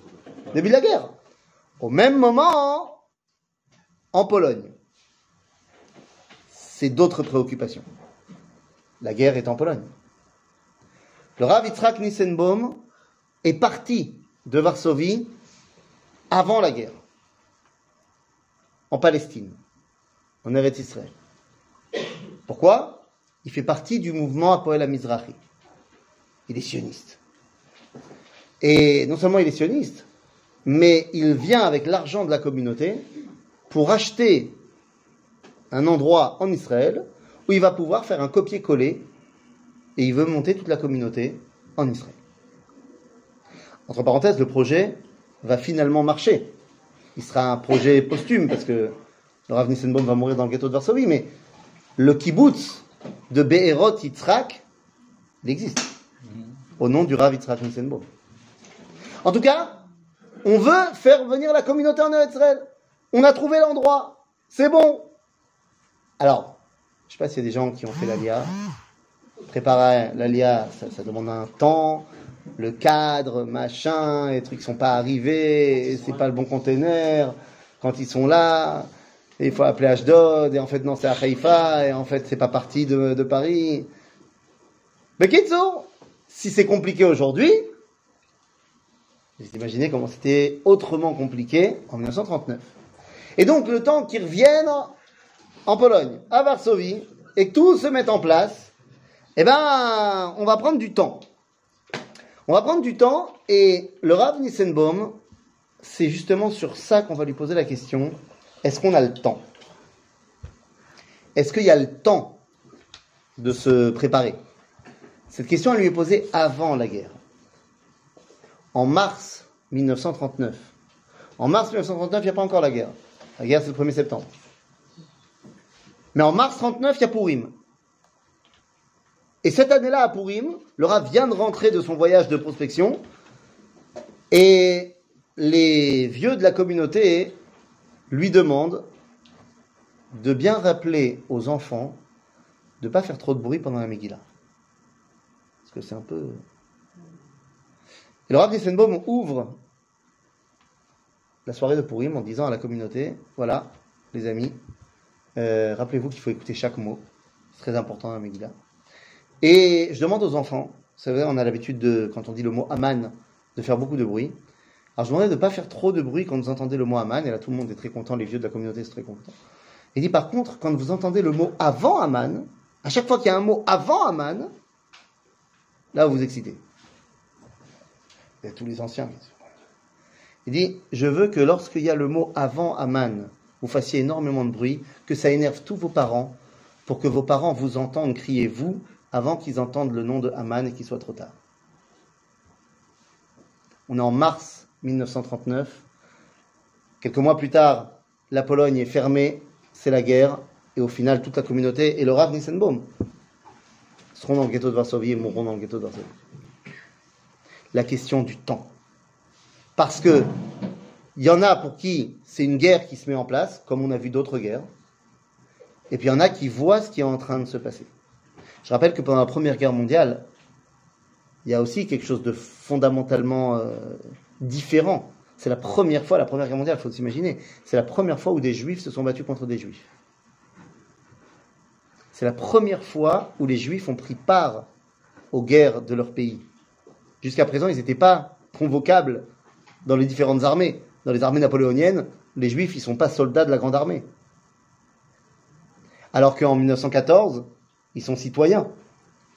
début de la guerre. Au même moment, en Pologne, c'est d'autres préoccupations. La guerre est en Pologne. Le Rav Yitzhak Nissenbaum est parti de Varsovie avant la guerre, en Palestine, en Eretz Israël. Pourquoi? Il fait partie du mouvement Apoel Mizrahi. Il est sioniste. Et non seulement il est sioniste, mais il vient avec l'argent de la communauté pour acheter un endroit en Israël où il va pouvoir faire un copier-coller et il veut monter toute la communauté en Israël. Entre parenthèses, le projet va finalement marcher. Il sera un projet posthume parce que le Rav Nissenbaum va mourir dans le ghetto de Varsovie, mais le kibbutz de Be'erot Yitzhak, il existe. Au nom du Rav Yitzhak Nissenbaum. En tout cas, on veut faire venir la communauté en Israël. On a trouvé l'endroit. C'est bon. Alors, je sais pas s'il y a des gens qui ont fait l'ALIA. Préparer l'ALIA, ça, ça demande un temps, le cadre, machin, les trucs sont pas arrivés, c'est pas le bon container. Quand ils sont là, et il faut appeler Ashdod, et en fait non c'est à Haïfa, et en fait c'est pas parti de, Paris. Mais Kitso, si c'est compliqué aujourd'hui, vous imaginez comment c'était autrement compliqué en 1939. Et donc le temps qu'ils reviennent en Pologne, à Varsovie, et que tout se mette en place, eh ben, on va prendre du temps. On va prendre du temps, et le Rav Nissenbaum, c'est justement sur ça qu'on va lui poser la question, est-ce qu'on a le temps? Est-ce qu'il y a le temps de se préparer? Cette question, elle lui est posée avant la guerre. En mars 1939. En mars 1939, il n'y a pas encore la guerre. La guerre, c'est le 1er septembre. Mais en mars 39, il y a Purim. Et cette année-là, à Purim, le Rav vient de rentrer de son voyage de prospection. Et les vieux de la communauté lui demandent de bien rappeler aux enfants de ne pas faire trop de bruit pendant la Megillah. Parce que c'est un peu... Et le Rav Nissenbaum ouvre la soirée de Purim en disant à la communauté, voilà, les amis, euh, rappelez-vous qu'il faut écouter chaque mot. C'est très important dans la Megillah. Et je demande aux enfants, vous savez, on a l'habitude de, quand on dit le mot Aman, de faire beaucoup de bruit. Alors je demandais de ne pas faire trop de bruit quand vous entendez le mot Aman, et là tout le monde est très content, les vieux de la communauté sont très contents. Il dit par contre, quand vous entendez le mot avant Aman, à chaque fois qu'il y a un mot avant Aman, là vous vous excitez. Il y a tous les anciens. Il dit, je veux que lorsqu'il y a le mot avant Aman, vous fassiez énormément de bruit, que ça énerve tous vos parents, pour que vos parents vous entendent crier vous avant qu'ils entendent le nom de Haman et qu'il soit trop tard. On est en mars 1939. Quelques mois plus tard, la Pologne est fermée, c'est la guerre, et au final, toute la communauté et le Rav Nissenbaum seront dans le ghetto de Varsovie et mourront dans le ghetto de Varsovie. La question du temps. Parce que il y en a pour qui c'est une guerre qui se met en place, comme on a vu d'autres guerres, et puis il y en a qui voient ce qui est en train de se passer. Je rappelle que pendant la Première Guerre mondiale, il y a aussi quelque chose de fondamentalement euh, différent. C'est la première fois, la Première Guerre mondiale, il faut s'imaginer, c'est la première fois où des Juifs se sont battus contre des Juifs. C'est la première fois où les Juifs ont pris part aux guerres de leur pays. Jusqu'à présent, ils n'étaient pas convocables dans les différentes armées. Dans les armées napoléoniennes, les Juifs, ils ne sont pas soldats de la Grande Armée. Alors qu'en 1914, ils sont citoyens,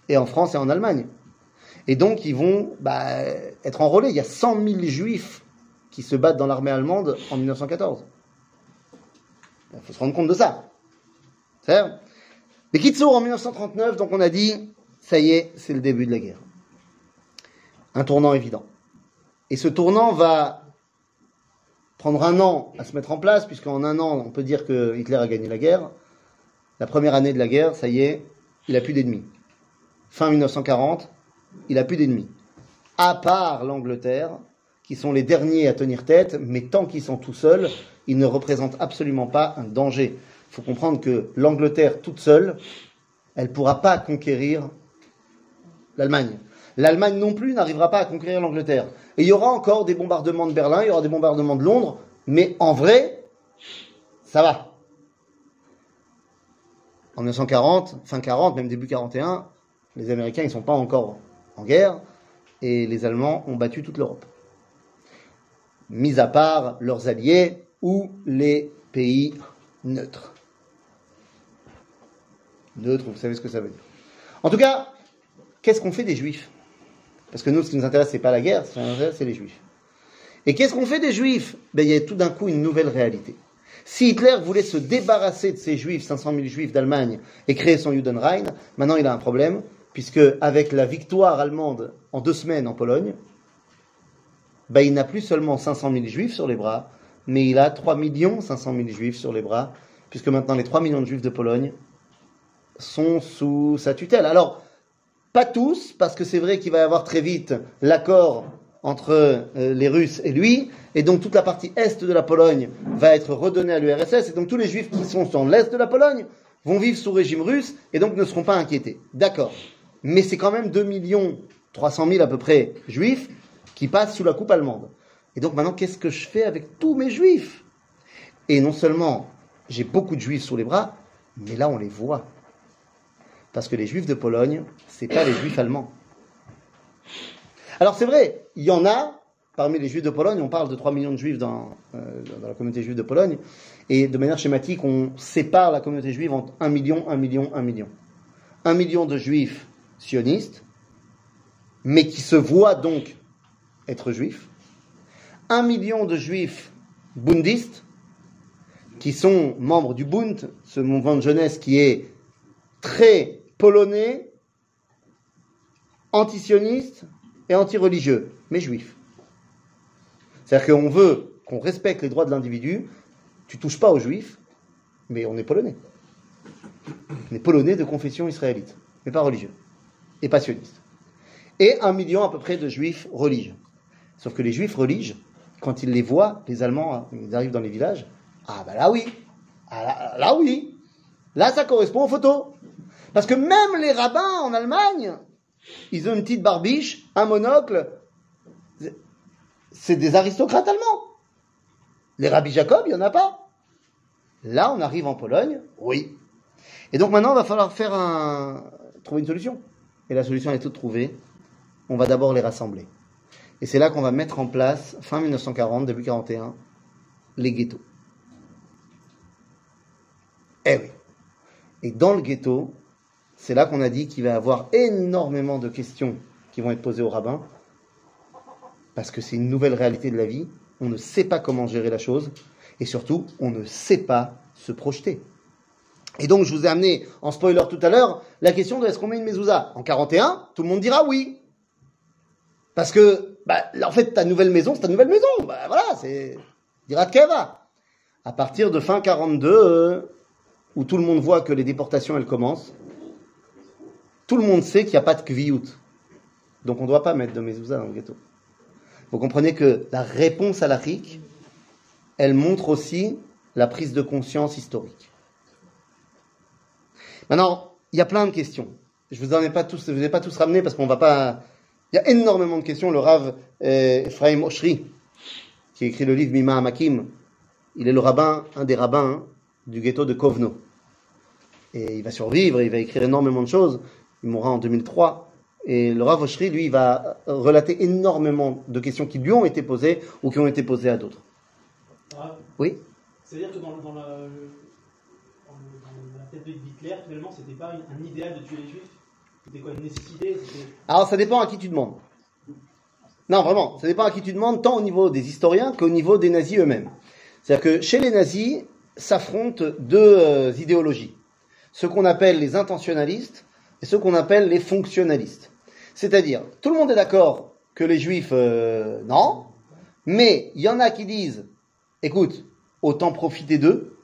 et en France et en Allemagne. Et donc, ils vont bah, être enrôlés. Il y a 100 000 juifs qui se battent dans l'armée allemande en 1914. Il faut se rendre compte de ça. C'est Les Kitsour en 1939, donc on a dit, ça y est, c'est le début de la guerre. Un tournant évident. Et ce tournant va prendre un an à se mettre en place, puisqu'en un an, on peut dire que Hitler a gagné la guerre. La première année de la guerre, ça y est, il n'a plus d'ennemis. Fin 1940, il n'a plus d'ennemis. À part l'Angleterre, qui sont les derniers à tenir tête, mais tant qu'ils sont tout seuls, ils ne représentent absolument pas un danger. Il faut comprendre que l'Angleterre toute seule, elle ne pourra pas conquérir l'Allemagne. L'Allemagne non plus n'arrivera pas à conquérir l'Angleterre. Et il y aura encore des bombardements de Berlin, il y aura des bombardements de Londres, mais en vrai, ça va. En 1940, fin 40, même début 41, les Américains ne sont pas encore en guerre et les Allemands ont battu toute l'Europe. Mis à part leurs alliés ou les pays neutres. Neutres, vous savez ce que ça veut dire. En tout cas, qu'est-ce qu'on fait des juifs? Parce que nous, ce qui nous intéresse, c'est pas la guerre, c'est les juifs. Et qu'est-ce qu'on fait des juifs? Ben, Il y a tout d'un coup une nouvelle réalité. Si Hitler voulait se débarrasser de ces juifs, 500 000 juifs d'Allemagne, et créer son Judenrein, maintenant il a un problème, puisque avec la victoire allemande en deux semaines en Pologne, ben, il n'a plus seulement 500 000 juifs sur les bras, mais il a 3 500 000 juifs sur les bras, puisque maintenant les 3 millions de juifs de Pologne sont sous sa tutelle. Alors, pas tous, parce que c'est vrai qu'il va y avoir très vite l'accord entre euh, les Russes et lui, et donc toute la partie est de la Pologne va être redonnée à l'URSS, et donc tous les juifs qui sont dans l'est de la Pologne vont vivre sous régime russe, et donc ne seront pas inquiétés. D'accord. Mais c'est quand même 2 millions 300 000 à peu près juifs qui passent sous la coupe allemande. Et donc maintenant, qu'est-ce que je fais avec tous mes juifs? Et non seulement j'ai beaucoup de juifs sous les bras, mais là on les voit. Parce que les juifs de Pologne, c'est pas les juifs allemands. Alors c'est vrai, il y en a, parmi les juifs de Pologne, on parle de 3 millions de juifs dans, euh, dans la communauté juive de Pologne, et de manière schématique, on sépare la communauté juive en 1 million, 1 million, 1 million. 1 million de juifs sionistes, mais qui se voient donc être juifs. 1 million de juifs bundistes, qui sont membres du Bund, ce mouvement de jeunesse qui est très polonais, antisioniste et anti-religieux, mais juif. C'est-à-dire qu'on veut qu'on respecte les droits de l'individu, tu touches pas aux juifs, mais on est polonais. On est polonais de confession israélite, mais pas religieux, et pas sioniste. Et un million à peu près de juifs religieux. Sauf que les juifs religieux, quand ils les voient, les Allemands, ils arrivent dans les villages, ah bah là oui, ah, là, là oui, là ça correspond aux photos. Parce que même les rabbins en Allemagne, ils ont une petite barbiche, un monocle. C'est des aristocrates allemands. Les rabbis Jacob, il n'y en a pas. Là, on arrive en Pologne, oui. Et donc maintenant, il va falloir faire un... trouver une solution. Et la solution est toute trouvée. On va d'abord les rassembler. Et c'est là qu'on va mettre en place, fin 1940, début 41, les ghettos. Eh oui. Et dans le ghetto, c'est là qu'on a dit qu'il va y avoir énormément de questions qui vont être posées aux rabbins, parce que c'est une nouvelle réalité de la vie. On ne sait pas comment gérer la chose, et surtout, on ne sait pas se projeter. Et donc, je vous ai amené en spoiler tout à l'heure la question de est-ce qu'on met une mezouza? En 41, tout le monde dira oui. Parce que, bah, en fait, ta nouvelle maison, c'est ta nouvelle maison. Bah, voilà, c'est. Dira Keva. À partir de fin 42, euh, où tout le monde voit que les déportations, elles commencent, tout le monde sait qu'il n'y a pas de kviout. Donc on ne doit pas mettre de mezouza dans le ghetto. Vous comprenez que la réponse à la RIC, elle montre aussi la prise de conscience historique. Maintenant, il y a plein de questions. Je vous en ai pas tous, je vous ai pas tous ramenés parce qu'on va pas. Il y a énormément de questions. Le Rav euh, Ephraim Oshri, qui écrit le livre Mima Amakim, il est le rabbin, un des rabbins du ghetto de Kovno. Et il va survivre, il va écrire énormément de choses. Il mourra en 2003. Et le Rav Oshri, lui, va relater énormément de questions qui lui ont été posées ou qui ont été posées à d'autres. Ah, Oui? C'est-à-dire que dans, dans la, finalement, c'était pas un, idéal de tuer les juifs C'était quoi, une nécessité Alors ça dépend à qui tu demandes. Non, vraiment, ça dépend à qui tu demandes, tant au niveau des historiens qu'au niveau des nazis eux-mêmes. C'est-à-dire que chez les nazis s'affrontent deux euh, idéologies. Ceux qu'on appelle les intentionnalistes et ceux qu'on appelle les fonctionnalistes. C'est-à-dire, tout le monde est d'accord que les juifs, euh, non, mais il y en a qui disent, écoute, autant profiter d'eux,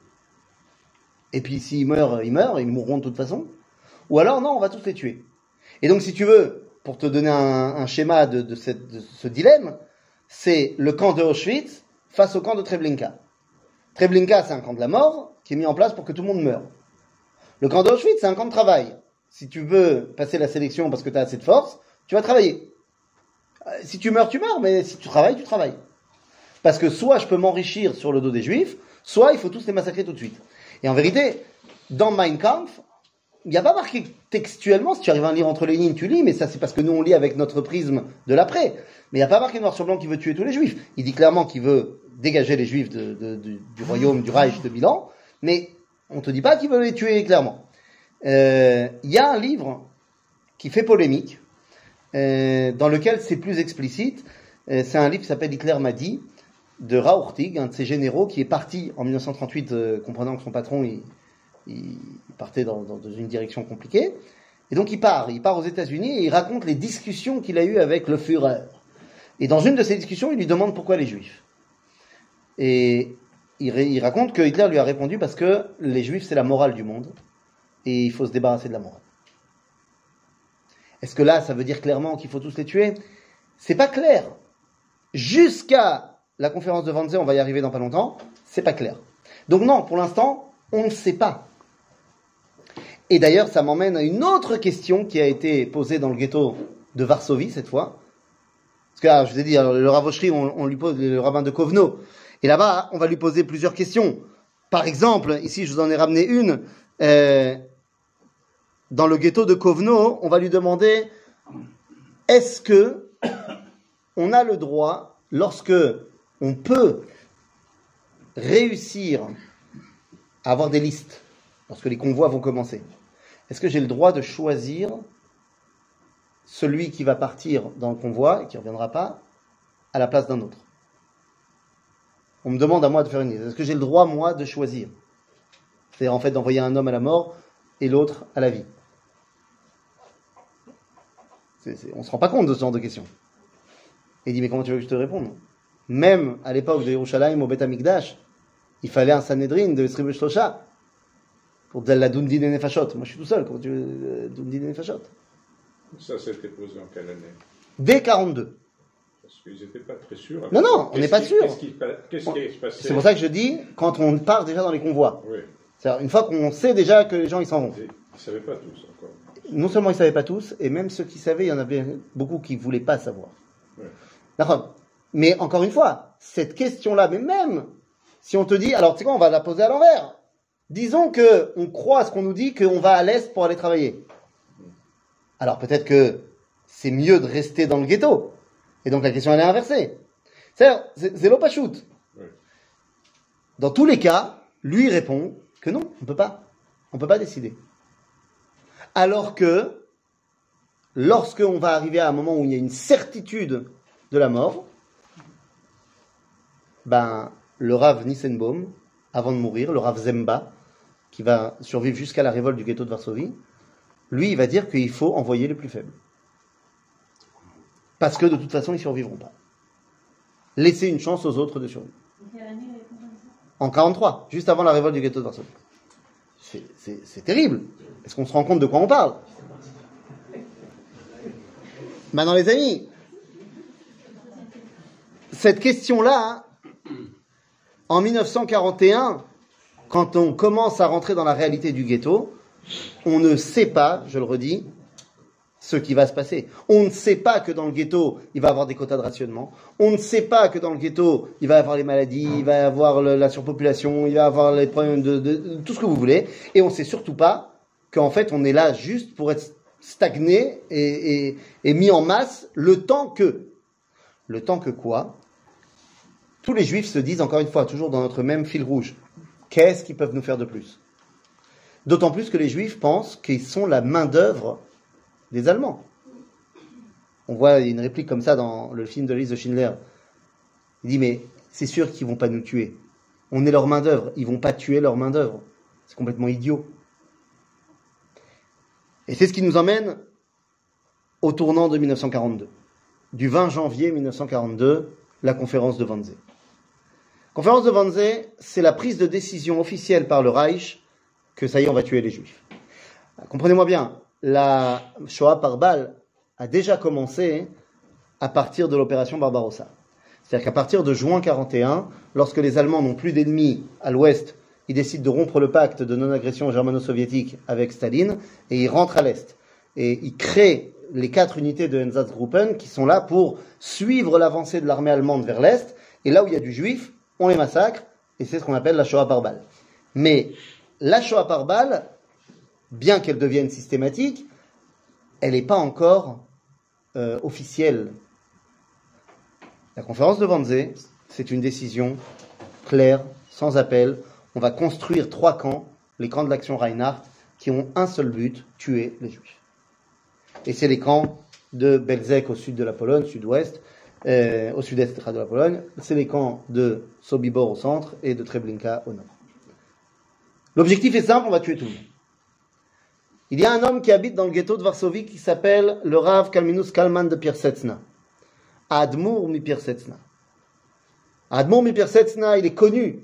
et puis s'ils meurent, ils meurent, ils mourront de toute façon. Ou alors, non, on va tous les tuer. Et donc, si tu veux, pour te donner un, schéma de ce dilemme, c'est le camp de Auschwitz face au camp de Treblinka. Treblinka, c'est un camp de la mort qui est mis en place pour que tout le monde meure. Le camp d'Auschwitz, c'est un camp de travail. Si tu veux passer la sélection parce que tu as assez de force, tu vas travailler. Euh, Si tu meurs, tu meurs, mais si tu travailles, tu travailles. Parce que soit je peux m'enrichir sur le dos des juifs, soit il faut tous les massacrer tout de suite. Et en vérité, dans Mein Kampf, il n'y a pas marqué textuellement, si tu arrives à lire entre les lignes, tu lis, mais ça c'est parce que nous on lit avec notre prisme de l'après. Mais il n'y a pas marqué noir sur blanc qu'il veut tuer tous les juifs. Il dit clairement qu'il veut dégager les juifs du, royaume, du Reich de Milan, mais on te dit pas qu'il veut les tuer clairement. Euh, Il y a un livre qui fait polémique, euh, dans lequel c'est plus explicite. Euh, c'est un livre qui s'appelle Hitler m'a dit, de Raourtig, un de ses généraux qui est parti en 1938, euh, comprenant que son patron il, partait dans, une direction compliquée. Et donc il part, il part aux États-Unis et il raconte les discussions qu'il a eues avec le Führer. Et dans une de ces discussions, il lui demande pourquoi les Juifs. Et il, il raconte que Hitler lui a répondu parce que les juifs c'est la morale du monde et il faut se débarrasser de la morale. Est-ce que là ça veut dire clairement qu'il faut tous les tuer? C'est pas clair. Jusqu'à la conférence de Wannsee, on va y arriver dans pas longtemps, c'est pas clair. Donc non, pour l'instant, on ne sait pas. Et d'ailleurs, ça m'emmène à une autre question qui a été posée dans le ghetto de Varsovie cette fois. Parce que, ah, je vous ai dit, le Ravocherie, on, on lui pose le rabbin de Kovno. Et là-bas, on va lui poser plusieurs questions. Par exemple, ici, je vous en ai ramené une. euh, dans le ghetto de Kovno, on va lui demander est-ce que on a le droit, lorsque on peut réussir à avoir des listes, lorsque les convois vont commencer, est-ce que j'ai le droit de choisir celui qui va partir dans le convoi et qui ne reviendra pas à la place d'un autre? On me demande à moi de faire une liste. Est-ce que j'ai le droit, moi, de choisir? C'est-à-dire, en fait, d'envoyer un homme à la mort et l'autre à la vie. On ne se rend pas compte de ce genre de questions. Et il dit, mais comment tu veux que je te réponde? Même à l'époque de Yerushalayim au Amikdash, il fallait un Sanhedrin de Shlosha pour la Dundin et Nefashot. Moi, je suis tout seul, veux euh, Dundin et Nefashot Ça s'était posé en quelle année? Dès 42. Parce qu'ils n'étaient pas très sûrs. Non, non, on n'est pas sûr. Qu'est-ce qui, se passait C'est pour ça que je dis, quand on part déjà dans les convois, Oui, c'est-à-dire une fois qu'on sait déjà que les gens ils s'en vont. ils ne savaient pas tous encore. Non seulement ils savaient pas tous, et même ceux qui savaient, il y en avait beaucoup qui voulaient pas savoir. D'accord. Mais encore une fois, cette question-là, mais même si on te dit, alors tu sais quoi, on va la poser à l'envers. Disons que on croit à ce qu'on nous dit qu'on va à l'est pour aller travailler. Alors peut-être que c'est mieux de rester dans le ghetto. Et donc la question elle est inversée. C'est-à-dire, c'est. Ouais. Dans tous les cas, lui répond que non, on peut pas. On peut pas décider. Alors que, lorsque on va arriver à un moment où il y a une certitude de la mort, ben, le Rav Nissenbaum, avant de mourir, le Rav Zemba, qui va survivre jusqu'à la révolte du ghetto de Varsovie, lui, il va dire qu'il faut envoyer les plus faibles. Parce que de toute façon, ils ne survivront pas. Laisser une chance aux autres de survivre. En 43, juste avant la révolte du ghetto de Varsovie. C'est- terrible. Est-ce qu'on se rend compte de quoi on parle? Maintenant, les amis, cette question-là, en 1941, quand on commence à rentrer dans la réalité du ghetto, on ne sait pas, je le redis, ce qui va se passer. On ne sait pas que dans le ghetto, il va y avoir des quotas de rationnement. On ne sait pas que dans le ghetto, il va y avoir les maladies, il va y avoir la surpopulation, il va y avoir les problèmes de, tout ce que vous voulez. Et on ne sait surtout pas qu'en fait, on est là juste pour être stagné et- et mis en masse le temps que. Le temps que quoi? Tous les juifs se disent, encore une fois, toujours dans notre même fil rouge, qu'est-ce qu'ils peuvent nous faire de plus? D'autant plus que les juifs pensent qu'ils sont la main-d'œuvre des Allemands. On voit une réplique comme ça dans le film de Lise de Schindler. Il dit Mais c'est sûr qu'ils vont pas nous tuer. On est leur main-d'œuvre. Ils vont pas tuer leur main-d'œuvre. C'est complètement idiot. Et c'est ce qui nous emmène au tournant de 1942. Du 20 janvier 1942, la conférence de Wannsee. Conférence de Wannsee, c'est la prise de décision officielle par le Reich que ça y est, on va tuer les Juifs. Comprenez-moi bien, la Shoah par balle a déjà commencé à partir de l'opération Barbarossa. C'est-à-dire qu'à partir de juin 41, lorsque les Allemands n'ont plus d'ennemis à l'ouest, ils décident de rompre le pacte de non-agression germano-soviétique avec Staline et ils rentrent à l'est. Et ils créent les quatre unités de Einsatzgruppen qui sont là pour suivre l'avancée de l'armée allemande vers l'est. Et là où il y a du juif, on les massacre et c'est ce qu'on appelle la Shoah par balle. Mais la Shoah par balle, bien qu'elle devienne systématique, elle n'est pas encore euh, officielle. La conférence de Wannsee, c'est une décision claire, sans appel. On va construire trois camps, les camps de l'action Reinhardt, qui ont un seul but, tuer les Juifs. Et c'est les camps de Belzec au sud de la Pologne, sud-ouest, euh, au sud-est de la Pologne. C'est les camps de Sobibor au centre et de Treblinka au nord. L'objectif est simple, on va tuer tout le monde. Il y a un homme qui habite dans le ghetto de Varsovie qui s'appelle le Rav Kalminus Kalman de Piersetsna. Admour mi Piersetsna. Admour mi Piersetsna, il est connu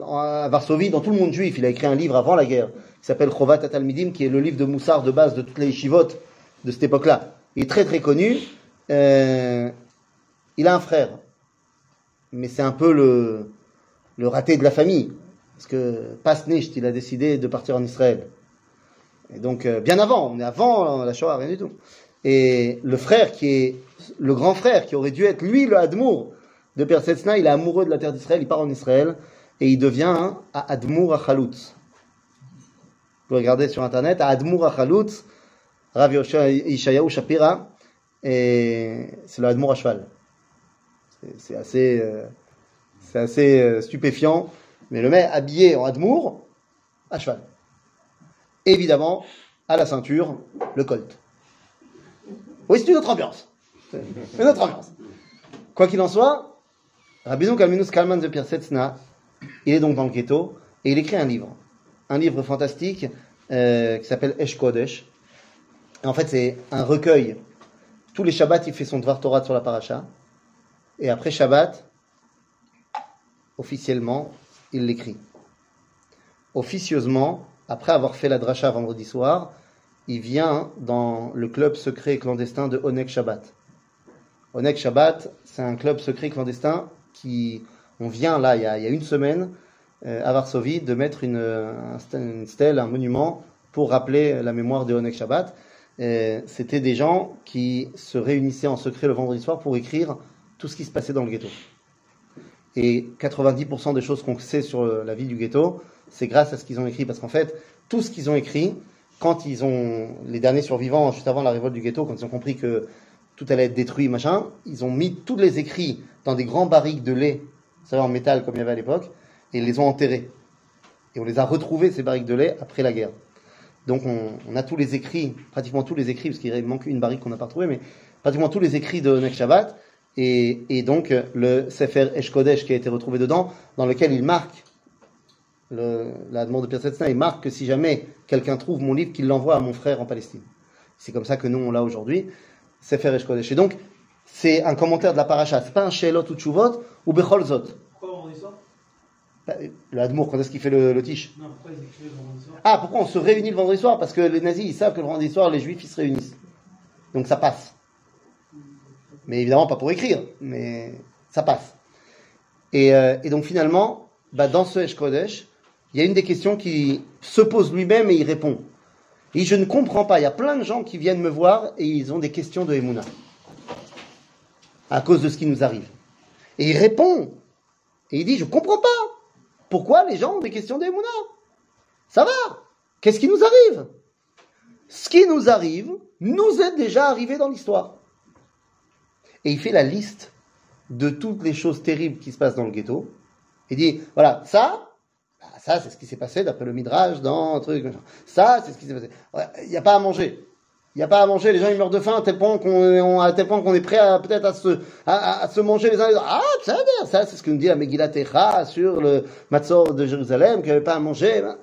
à Varsovie, dans tout le monde juif. Il a écrit un livre avant la guerre qui s'appelle Chovat Atalmidim, qui est le livre de Moussard de base de toutes les yeshivot de cette époque-là. Il est très très connu. Euh, il a un frère, mais c'est un peu le, le raté de la famille. Parce que Pasnicht, il a décidé de partir en Israël. Et donc, euh, bien avant, on est avant la Shoah, rien du tout. Et le frère qui est, le grand frère qui aurait dû être lui le Admour de Persetzna, il est amoureux de la terre d'Israël, il part en Israël et il devient un Admour Achaloutz. Vous pouvez regarder sur internet, Admour Achaloutz, Rav Yosha- Ishayahu Shapira, et c'est le Admour à cheval. C'est- assez, euh, assez euh, stupéfiant, mais le mec habillé en Admour, à cheval. Évidemment, à la ceinture, le colt. Oui, c'est une autre ambiance. Une autre ambiance. Quoi qu'il en soit, Rabbeinu Kalminus Kalman de Pirsetzna, il est donc dans le ghetto et il écrit un livre. Un livre fantastique euh, qui s'appelle Esh Kodesh. En fait, c'est un recueil. Tous les Shabbats, il fait son Dvar Torah sur la paracha. Et après Shabbat, officiellement, il l'écrit. Officieusement, après avoir fait la dracha vendredi soir, il vient dans le club secret et clandestin de Onek Shabbat. Onek Shabbat, c'est un club secret clandestin qui, on vient là, il y a, une semaine, euh, à Varsovie, de mettre une, un st- une stèle, un monument pour rappeler la mémoire de Onek Shabbat. C'était des gens qui se réunissaient en secret le vendredi soir pour écrire tout ce qui se passait dans le ghetto. Et 90% des choses qu'on sait sur la vie du ghetto, c'est grâce à ce qu'ils ont écrit. Parce qu'en fait, tout ce qu'ils ont écrit, quand ils ont, les derniers survivants, juste avant la révolte du ghetto, quand ils ont compris que tout allait être détruit, machin, ils ont mis tous les écrits dans des grands barriques de lait, vous savez, en métal comme il y avait à l'époque, et ils les ont enterrés. Et on les a retrouvés, ces barriques de lait, après la guerre. Donc on, on a tous les écrits, pratiquement tous les écrits, parce qu'il manque une barrique qu'on n'a pas retrouvée, mais pratiquement tous les écrits de Nek Shabbat, et, et donc le Sefer Esh Kodesh qui a été retrouvé dedans, dans lequel il marque, le, la demande de Pierre Setzna, il marque que si jamais quelqu'un trouve mon livre, qu'il l'envoie à mon frère en Palestine. C'est comme ça que nous on l'a aujourd'hui, Sefer Esh Kodesh. Et donc, c'est un commentaire de la paracha, c'est pas un Sheelot ou Tshuvot, ou Bechol Zot. Pourquoi vendredi soir Bah, Le Admour, quand est-ce qu'il fait le, le tiche? Non, pourquoi ils le vendredi soir? Ah, pourquoi on se réunit le vendredi soir? Parce que les nazis, ils savent que le vendredi soir, les juifs, ils se réunissent. Donc ça passe. Mais évidemment, pas pour écrire, mais ça passe. Et, euh, donc finalement, bah, dans ce Esh Kodesh, il y a une des questions qui se pose lui-même et il répond. Et je ne comprends pas, il y a plein de gens qui viennent me voir et ils ont des questions de Emouna. À cause de ce qui nous arrive. Et il répond. Et il dit, je comprends pas. Pourquoi les gens ont des questions de Ça va Qu'est-ce qui nous arrive? Ce qui nous arrive nous est déjà arrivé dans l'histoire. Et il fait la liste de toutes les choses terribles qui se passent dans le ghetto. Il dit, voilà, ça, bah, ça c'est ce qui s'est passé d'après le Midrash dans un truc. machin. Ça, c'est ce qui s'est passé. Il n'y a pas à manger. Il n'y a pas à manger, les gens meurent de faim à tel point qu'on est- prêt à peut-être à se, à, se manger les uns les autres. Ah, ça, ça c'est ce que nous dit la Megillah Techa sur le Matzor de Jérusalem, qu'il n'y avait pas à manger. ben.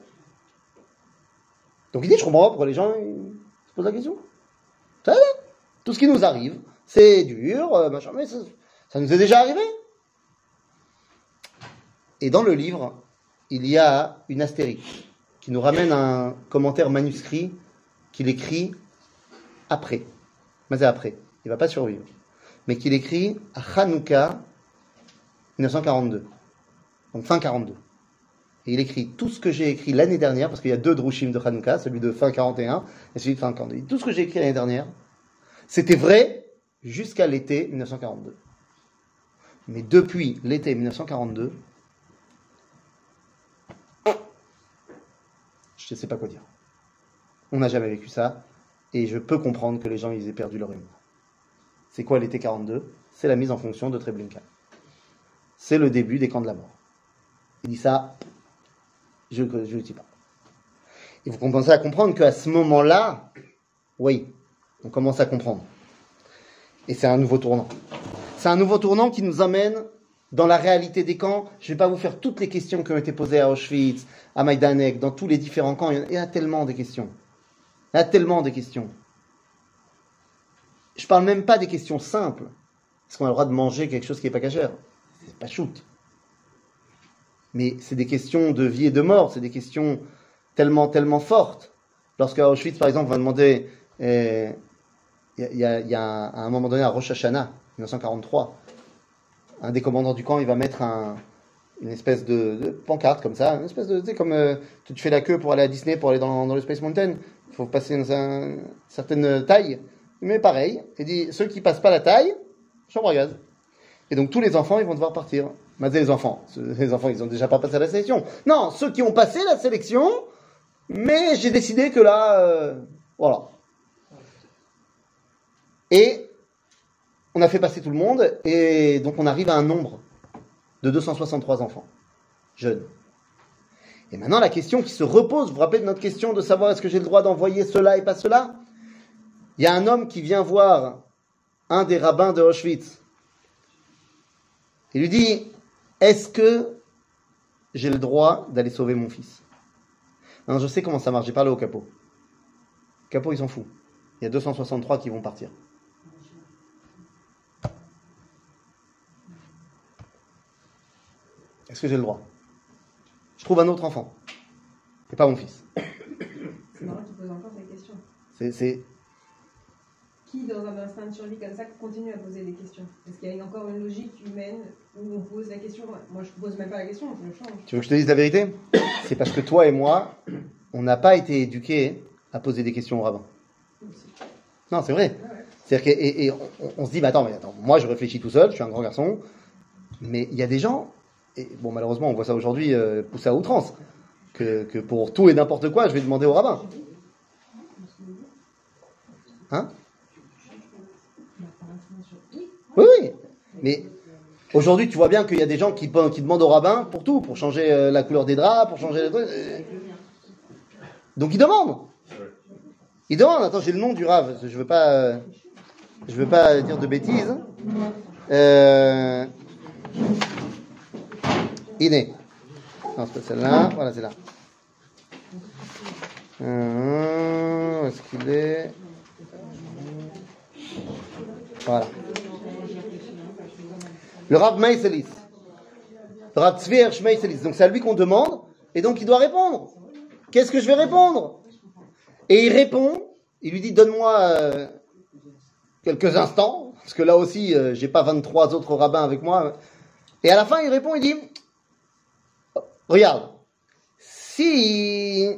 Donc il dit, je comprends pourquoi les gens ils se posent la question. Ça, tout ce qui nous arrive, c'est dur, euh, machin, mais ça, nous est déjà arrivé. Et dans le livre, il y a une astérique qui nous ramène un commentaire manuscrit qu'il écrit après. Mais c'est après. Il va pas survivre. Mais qu'il écrit à Hanouka 1942. Donc fin 42. Et il écrit tout ce que j'ai écrit l'année dernière, parce qu'il y a deux Drushim de Hanouka, celui de fin 41 et celui de fin 42. Il dit, Tout ce que j'ai écrit l'année dernière, c'était vrai jusqu'à l'été 1942. Mais depuis l'été 1942, je ne sais pas quoi dire. On n'a jamais vécu ça, et je peux comprendre que les gens ils aient perdu leur humour. C'est quoi l'été 42 C'est la mise en fonction de Treblinka. C'est le début des camps de la mort. Il dit ça, je ne le dis pas. Et vous commencez à comprendre qu'à ce moment-là, oui, on commence à comprendre. Et c'est un nouveau tournant. C'est un nouveau tournant qui nous amène dans la réalité des camps. Je ne vais pas vous faire toutes les questions qui ont été posées à Auschwitz, à Majdanek, dans tous les différents camps. Il y a- tellement de questions. Il y a tellement de questions. Je parle même pas des questions simples. Est-ce qu'on a le droit de manger quelque chose qui n'est pas cachère C'est pas shoot. Mais c'est des questions de vie et de mort, c'est des questions tellement, tellement fortes. Lorsque Auschwitz, par exemple, va demander, euh, il y a, un- moment donné à Rosh Hashanah, 1943, un des commandants du camp, il va mettre un, une espèce de, pancarte comme ça, une espèce de, tu sais, comme euh, tu te fais la queue pour aller à Disney, pour aller dans, dans le Space Mountain, il faut passer une, un- certaine taille, mais pareil, il dit, ceux qui passent pas la taille, chambre à gaz. Et donc tous les enfants, ils vont devoir partir. Mais les enfants, les enfants, ils ont déjà pas passé la sélection. Non, ceux qui ont passé la sélection, mais j'ai décidé que là, euh, voilà. Et on a fait passer tout le monde, et donc on arrive à un nombre de 263 enfants, jeunes. Et maintenant, la question qui se repose, vous vous rappelez de notre question de savoir est-ce que j'ai le droit d'envoyer cela et pas cela? Il y a un homme qui vient voir un des rabbins de Auschwitz. Il lui dit, est-ce que j'ai le droit d'aller sauver mon fils? Non, je sais comment ça marche, j'ai parlé au capot. Le capot, il s'en fout. Il y a 263 qui vont partir. Est-ce que j'ai le droit? Je trouve un autre enfant. Et pas mon fils. C'est marrant qu'il pose encore cette question. C'est, c'est- Qui, dans un instinct de survie comme ça, continue à poser des questions? Est-ce qu'il y a encore une logique humaine où on pose la question? Moi, je ne pose même pas la question, je le change. Tu veux que je te dise la vérité? C'est parce que toi et moi, on n'a pas été éduqués à poser des questions au rabbin. Non, c'est vrai. C'est-à-dire que, et, et on, on se dit, bah attends, mais attends, moi je réfléchis tout seul, je suis un grand garçon, mais il y a des gens, et bon malheureusement on voit ça aujourd'hui euh, poussé à outrance, que, que pour tout et n'importe quoi, je vais demander au rabbin. Hein? Oui, oui. Mais aujourd'hui, tu vois bien qu'il y a des gens qui, qui demandent au rabbin pour tout, pour changer euh, la couleur des draps, pour changer trucs. euh. Donc ils demandent. Ils demandent. Attends, j'ai le nom du rave. Je veux pas, je veux pas dire de bêtises. Euh... Iné. Non, c'est pas celle-là. Voilà, c'est là. Est-ce qu'il est? Voilà. Le Rav Meiselis. Le Rav Tzvier Shmeiselis. Donc c'est à lui qu'on demande, et donc il doit répondre. Qu'est-ce que je vais répondre? Et il répond, il lui dit donne-moi euh, quelques instants, parce que là aussi, euh, j'ai pas 23 autres rabbins avec moi. Et à la fin, il répond, il dit regarde, si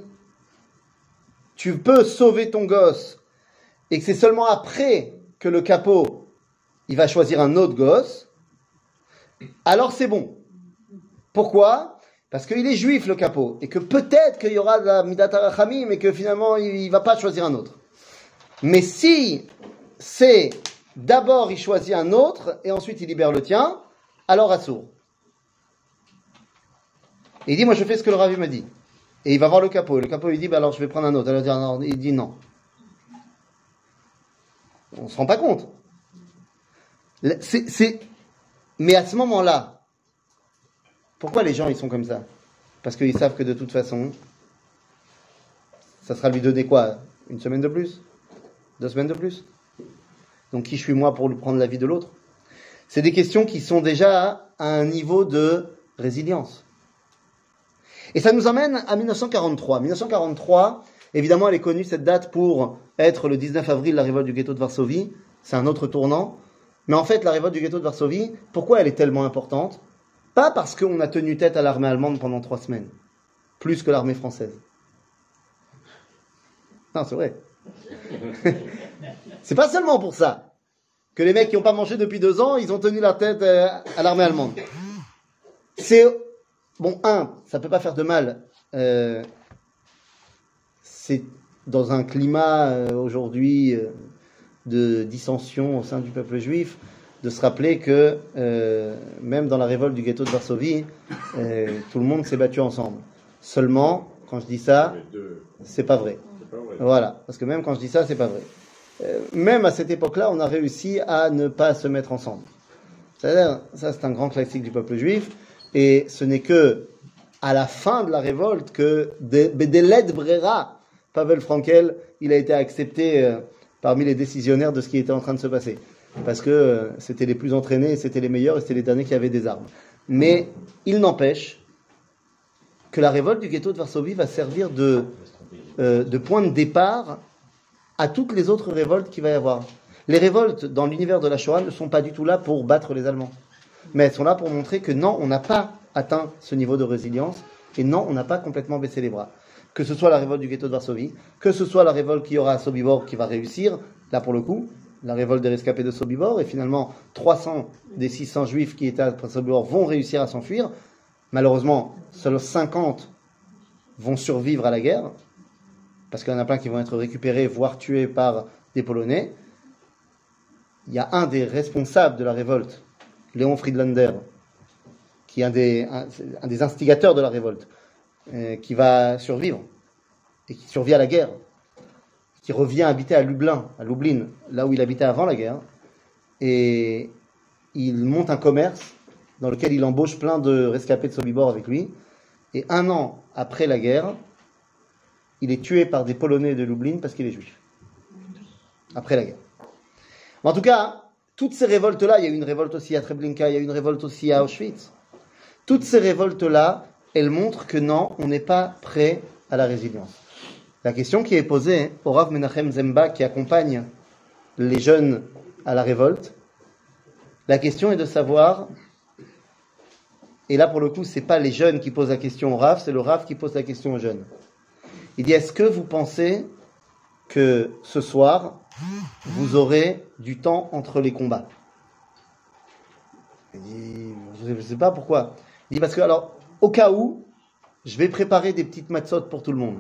tu peux sauver ton gosse, et que c'est seulement après que le capot, il va choisir un autre gosse, alors c'est bon. Pourquoi? Parce qu'il est juif le capot, et que peut-être qu'il y aura de la midat mais que finalement il ne va pas choisir un autre. Mais si c'est d'abord il choisit un autre, et ensuite il libère le tien, alors assourd. Et il dit, moi je fais ce que le ravi m'a dit. Et il va voir le capot, et le capot lui dit, bah alors je vais prendre un autre. Alors il dit, dit non. On se rend pas compte. Mais à ce moment-là, pourquoi les gens ils sont comme ça? Parce qu'ils savent que de toute façon, ça sera lui donner quoi? Une semaine de plus? Deux semaines de plus? Donc qui je suis moi pour prendre la vie de l'autre? C'est des questions qui sont déjà à un niveau de résilience. Et ça nous amène à 1943. 1943, évidemment, elle est connue cette date pour être le 19 avril, la révolte du ghetto de Varsovie. C'est un autre tournant. Mais en fait, la révolte du ghetto de Varsovie, pourquoi elle est tellement importante? Pas parce qu'on a tenu tête à l'armée allemande pendant trois semaines, plus que l'armée française. Non, c'est vrai. c'est pas seulement pour ça que les mecs qui n'ont pas mangé depuis deux ans, ils ont tenu la tête euh, à l'armée allemande. C'est bon, un, ça peut pas faire de mal. euh, c'est dans un climat euh, aujourd'hui euh, de dissension au sein du peuple juif, de se rappeler que même dans la révolte du ghetto de Varsovie, tout le monde s'est battu ensemble. Seulement, quand je dis ça, c'est pas vrai. Voilà, parce que même quand je dis ça, c'est pas vrai. Même à cette époque-là, on a réussi à ne pas se mettre ensemble. C'est-à-dire, ça c'est un grand classique du peuple juif, et ce n'est que à la fin de la révolte que de- Bedeled Brera, Pavel Frankel, il a été accepté euh, parmi les décisionnaires de ce qui était en train de se passer. Parce que euh, c'était les plus entraînés, c'était les meilleurs, et c'était les derniers qui avaient des armes. Mais il n'empêche que la révolte du ghetto de Varsovie va servir de, euh, de point de départ à toutes les autres révoltes qu'il va y avoir. Les révoltes dans l'univers de la Shoah ne sont pas du tout là pour battre les Allemands, mais elles sont là pour montrer que non, on n'a pas atteint ce niveau de résilience et non, on n'a pas complètement baissé les bras. Que ce soit la révolte du ghetto de Varsovie, que ce soit la révolte qu'il y aura à Sobibor qui va réussir, là pour le coup, la révolte des rescapés de Sobibor, et finalement 300 des 600 juifs qui étaient à Sobibor vont réussir à s'enfuir. Malheureusement, seuls 50 vont survivre à la guerre, parce qu'il y en a plein qui vont être récupérés, voire tués par des Polonais. Il y a un des responsables de la révolte, Léon Friedlander, qui est un des, des instigateurs de la révolte, euh, qui va survivre, et qui survit à la guerre, qui revient habiter à Lublin, à Lublin, là où il habitait avant la guerre, et il monte un commerce dans lequel il embauche plein de rescapés de Sobibor avec lui, et un an après la guerre, il est tué par des Polonais de Lublin parce qu'il est juif. Après la guerre. En tout cas, toutes ces révoltes-là, il y a eu une révolte aussi à Treblinka, il y a eu une révolte aussi à Auschwitz. Toutes ces révoltes-là, elles montrent que non, on n'est pas prêt à la résilience. La question qui est posée au Rav Menachem Zemba qui accompagne les jeunes à la révolte, la question est de savoir, et là pour le coup, c'est pas les jeunes qui posent la question au Rav, c'est le Rav qui pose la question aux jeunes. Il dit est-ce que vous pensez que ce soir, vous aurez du temps entre les combats Il dit je ne sais pas pourquoi. Il dit parce que alors, au cas où, je vais préparer des petites matzot pour tout le monde.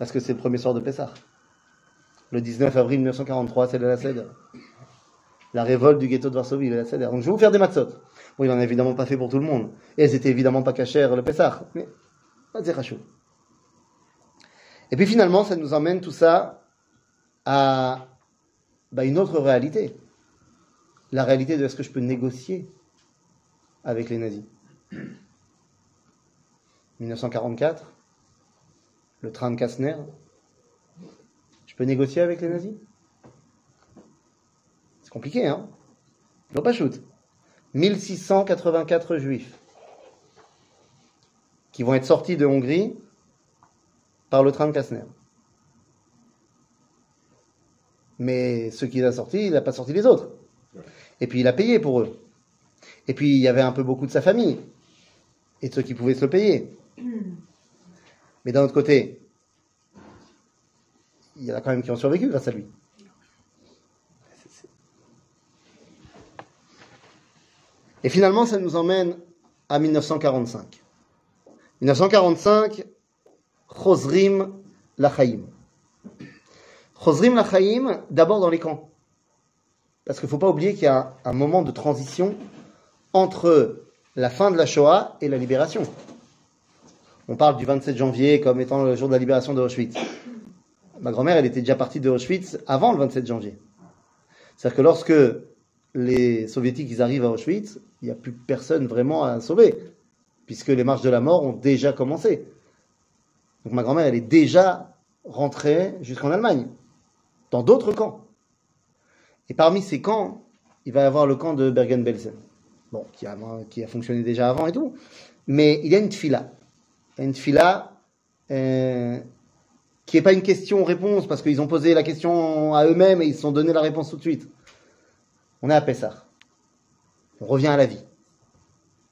Parce que c'est le premier soir de Pessah. Le 19 avril 1943, c'est la Seder. La révolte du ghetto de Varsovie, la Seder. Donc je vais vous faire des matzot. Bon, il n'en a évidemment pas fait pour tout le monde. Et elles étaient évidemment pas cachères le Pessah. Mais, c'est rachou. Et puis finalement, ça nous emmène tout ça à bah, une autre réalité. La réalité de est-ce que je peux négocier avec les nazis. 1944, le train de Kastner. Je peux négocier avec les nazis? C'est compliqué, hein? Ils pas shoot. 1684 juifs qui vont être sortis de Hongrie par le train de Kastner. Mais ce qu'il a sorti, il n'a pas sorti les autres. Et puis il a payé pour eux. Et puis il y avait un peu beaucoup de sa famille et de ceux qui pouvaient se le payer. Mais d'un autre côté, il y en a quand même qui ont survécu grâce à lui. Et finalement, ça nous emmène à 1945. 1945, Chosrim Lachaim. Chosrim Lachaim, d'abord dans les camps. Parce qu'il ne faut pas oublier qu'il y a un moment de transition entre la fin de la Shoah et la libération. On parle du 27 janvier comme étant le jour de la libération de Auschwitz. Ma grand-mère, elle était déjà partie de Auschwitz avant le 27 janvier. C'est-à-dire que lorsque les soviétiques ils arrivent à Auschwitz, il n'y a plus personne vraiment à sauver, puisque les marches de la mort ont déjà commencé. Donc ma grand-mère, elle est déjà rentrée jusqu'en Allemagne, dans d'autres camps. Et parmi ces camps, il va y avoir le camp de Bergen-Belsen, qui a, fonctionné déjà avant et tout. Mais il y a une tfila. Une tfila euh, qui n'est pas une question-réponse, parce qu'ils ont posé la question à eux-mêmes et ils se sont donné la réponse tout de suite. On est à Pessah. On revient à la vie.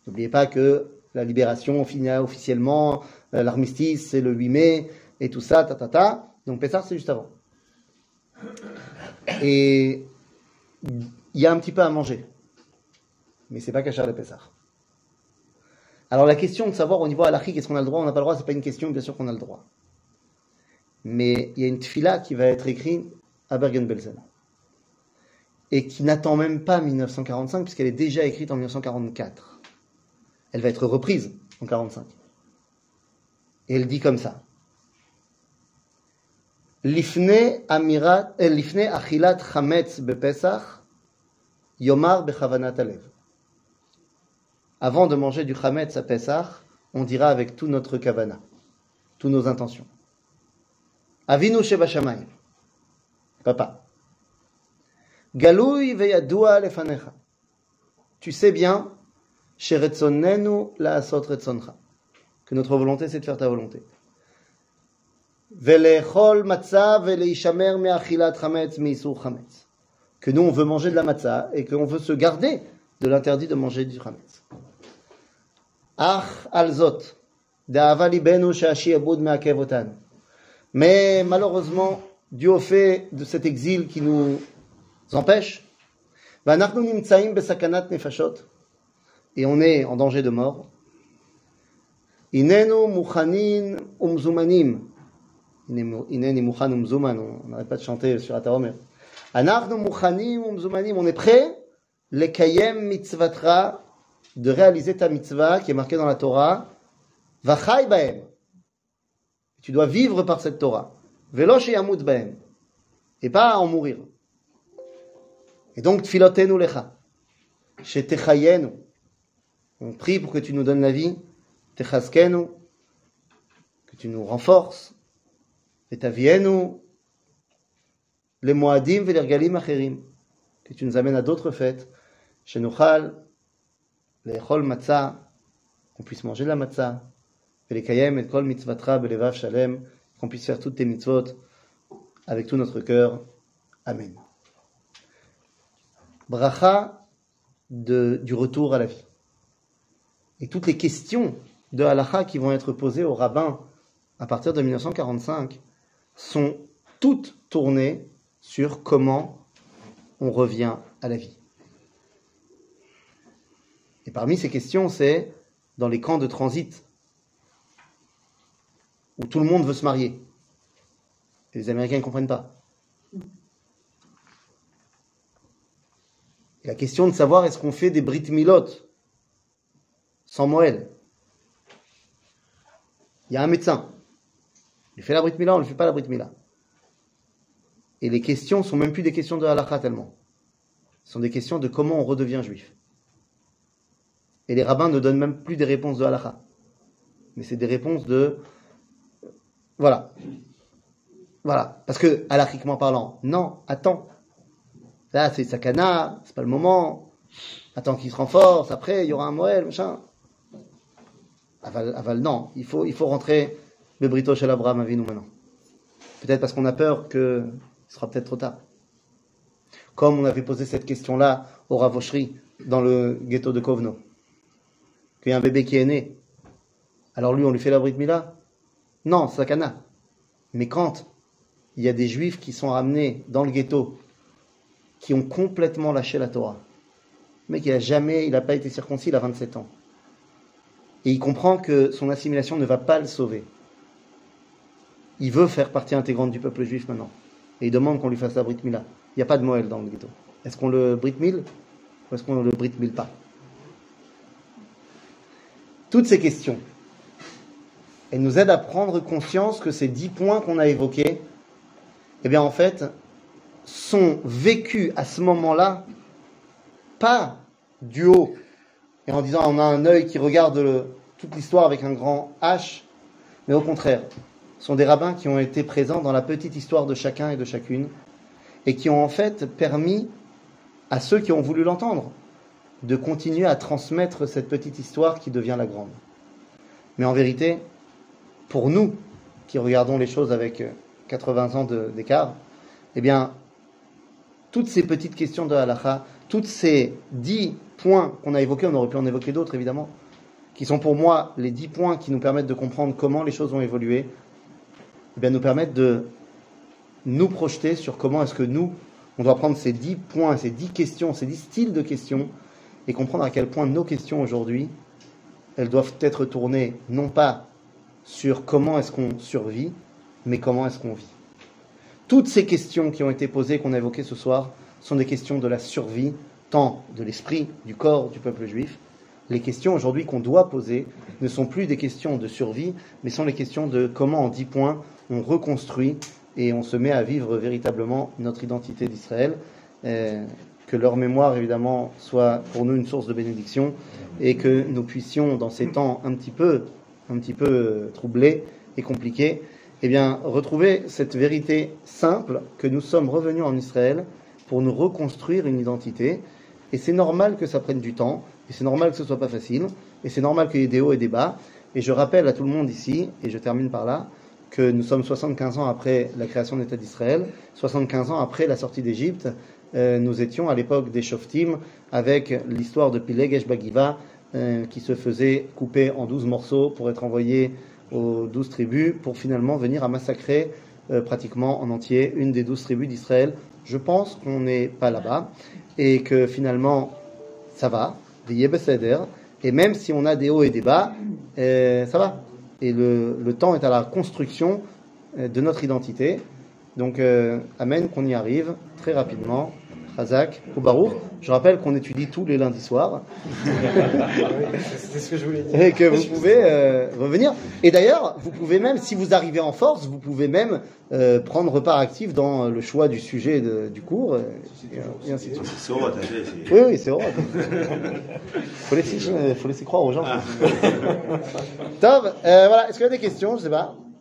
N'oubliez pas que la libération finit officiellement, l'armistice c'est le 8 mai, et tout ça, ta ta ta. Donc Pessah c'est juste avant. Et il y a un petit peu à manger. Mais c'est pas cachère de Pessah. Alors la question de savoir au niveau halachique est-ce qu'on a le droit on n'a pas le droit, c'est pas une question, bien sûr qu'on a le droit. Mais il y a une tfila qui va être écrite à Bergen-Belsen. Et qui n'attend même pas 1945 puisqu'elle est déjà écrite en 1944. Elle va être reprise en 1945. Et elle dit comme ça. Lifne amirat, lifne achilat chametz bepesach, yomar bechavanat alev. Avant de manger du chametz à Pesach, on dira avec tout notre kavana, toutes nos intentions. Avinu sheba. Papa. Galoui veyadua lefanecha. Tu sais bien, sheretzonenu la asot retzoncha que notre volonté, c'est de faire ta volonté. Que nous, on veut manger de la matzah et qu'on veut se garder de l'interdit de manger du chametz. Ach alzot, Mais malheureusement, dû au fait de cet exil qui nous empêche, et on est en danger de mort. Inenu Mouchanin Umzumanim. Ineni Mouchan Umzuman. On n'arrête pas de chanter sur Ataomer. Anarnu Mouchanim Umzumanim. On est prêt? Le Kayem Mitzvatra de réaliser ta mitzvah qui est marquée dans la Torah. Vachai Baem. Tu dois vivre par cette Torah. Velosh Yamut Baem. Et pas en mourir. Et donc, Tfilotenu Lecha. Shetechayenu. On prie pour que tu nous donnes la vie. Techaskenu. Que tu nous renforces. Etavienu. Les moadim velergalim acherim. Que tu nous amènes à d'autres fêtes. Shenuchal. Lechol matzah. Qu'on puisse manger de la matzah. Velekayem et kol mitzvatra belevav shalem. Qu'on puisse faire toutes tes mitzvot avec tout notre cœur. Amen. Bracha de, du retour à la vie. Et toutes les questions de halacha qui vont être posées au rabbin à partir de 1945 sont toutes tournées sur comment on revient à la vie. Et parmi ces questions, c'est dans les camps de transit où tout le monde veut se marier. Les Américains ne comprennent pas. La question de savoir est-ce qu'on fait des Brit Milot sans Moël? Il y a un médecin. Il fait la Brit Mila, on ne fait pas la Brit Mila. Et les questions sont même plus des questions de halakha tellement. Ce sont des questions de comment on redevient juif. Et les rabbins ne donnent même plus des réponses de halakha. Mais c'est des réponses de. Voilà. Voilà. Parce que, halachiquement parlant, non, attends. Là, c'est sakana, c'est pas le moment. Attends qu'il se renforce, après, il y aura un Moël, machin. Aval, aval non, il faut, rentrer le brito chez l'Abraham Avinu maintenant. Peut-être parce qu'on a peur que ce sera peut-être trop tard. Comme on avait posé cette question-là au Ravocherie dans le ghetto de Kovno. Qu'il y a un bébé qui est né. Alors lui, on lui fait la Brit Mila Non, sakana. Mais quand il y a des juifs qui sont ramenés dans le ghetto, qui ont complètement lâché la Torah, mais qui a jamais, il n'a pas été circoncis, il a 27 ans. Et il comprend que son assimilation ne va pas le sauver. Il veut faire partie intégrante du peuple juif maintenant. Et il demande qu'on lui fasse la Brit Mila. Il n'y a pas de Moël dans le ghetto. Est-ce qu'on le Brit Mil ou est-ce qu'on le Brit Mil pas? Toutes ces questions, elles nous aident à prendre conscience que ces dix points qu'on a évoqués, eh bien en fait, sont vécus à ce moment-là, pas du haut, et en disant on a un œil qui regarde toute l'histoire avec un grand H, mais au contraire, ce sont des rabbins qui ont été présents dans la petite histoire de chacun et de chacune, et qui ont en fait permis à ceux qui ont voulu l'entendre de continuer à transmettre cette petite histoire qui devient la grande. Mais en vérité, pour nous qui regardons les choses avec euh, 80 ans de- d'écart, eh bien, toutes ces petites questions de halakha, toutes ces dix points qu'on a évoqués, on aurait pu en évoquer d'autres évidemment, qui sont pour moi les dix points qui nous permettent de comprendre comment les choses ont évolué, eh nous permettent de nous projeter sur comment est-ce que nous, on doit prendre ces dix points, ces dix questions, ces dix styles de questions, et comprendre à quel point nos questions aujourd'hui, elles doivent être tournées non pas sur comment est-ce qu'on survit, mais comment est-ce qu'on vit. Toutes ces questions qui ont été posées, qu'on a évoquées ce soir, sont des questions de la survie, tant de l'esprit, du corps du peuple juif. Les questions aujourd'hui qu'on doit poser ne sont plus des questions de survie, mais sont les questions de comment en dix points on reconstruit et on se met à vivre véritablement notre identité d'Israël. Euh, que leur mémoire, évidemment, soit pour nous une source de bénédiction et que nous puissions, dans ces temps un petit peu, un petit peu euh, troublés et compliqués, eh bien, retrouver cette vérité simple que nous sommes revenus en Israël pour nous reconstruire une identité. Et c'est normal que ça prenne du temps, et c'est normal que ce soit pas facile, et c'est normal qu'il y ait des hauts et des bas, Et je rappelle à tout le monde ici, et je termine par là, que nous sommes 75 ans après la création de l'État d'Israël, 75 ans après la sortie d'Égypte. Euh, nous étions à l'époque des Shoftim avec l'histoire de Pilegesh Bagiva euh, qui se faisait couper en 12 morceaux pour être envoyé aux 12 tribus pour finalement venir à massacrer euh, pratiquement en entier une des 12 tribus d'Israël. Je pense qu'on n'est pas là-bas et que finalement ça va, des et même si on a des hauts et des bas, euh, ça va. Et le, le temps est à la construction euh, de notre identité. Donc, euh, Amen, qu'on y arrive très rapidement. Razak ou Baruch. Je rappelle qu'on étudie tous les lundis soirs C'était ce que je voulais dire. et que vous pouvez euh, revenir. Et d'ailleurs, vous pouvez même, si vous arrivez en force, vous pouvez même euh, prendre part actif dans le choix du sujet de- du cours euh, et, et ainsi de suite. C'est c'est- Oui, oui, c'est vrai. faut laisser, faut laisser croire aux gens. Top. Euh, voilà. Est-ce qu'il y a des questions? Je sais pas.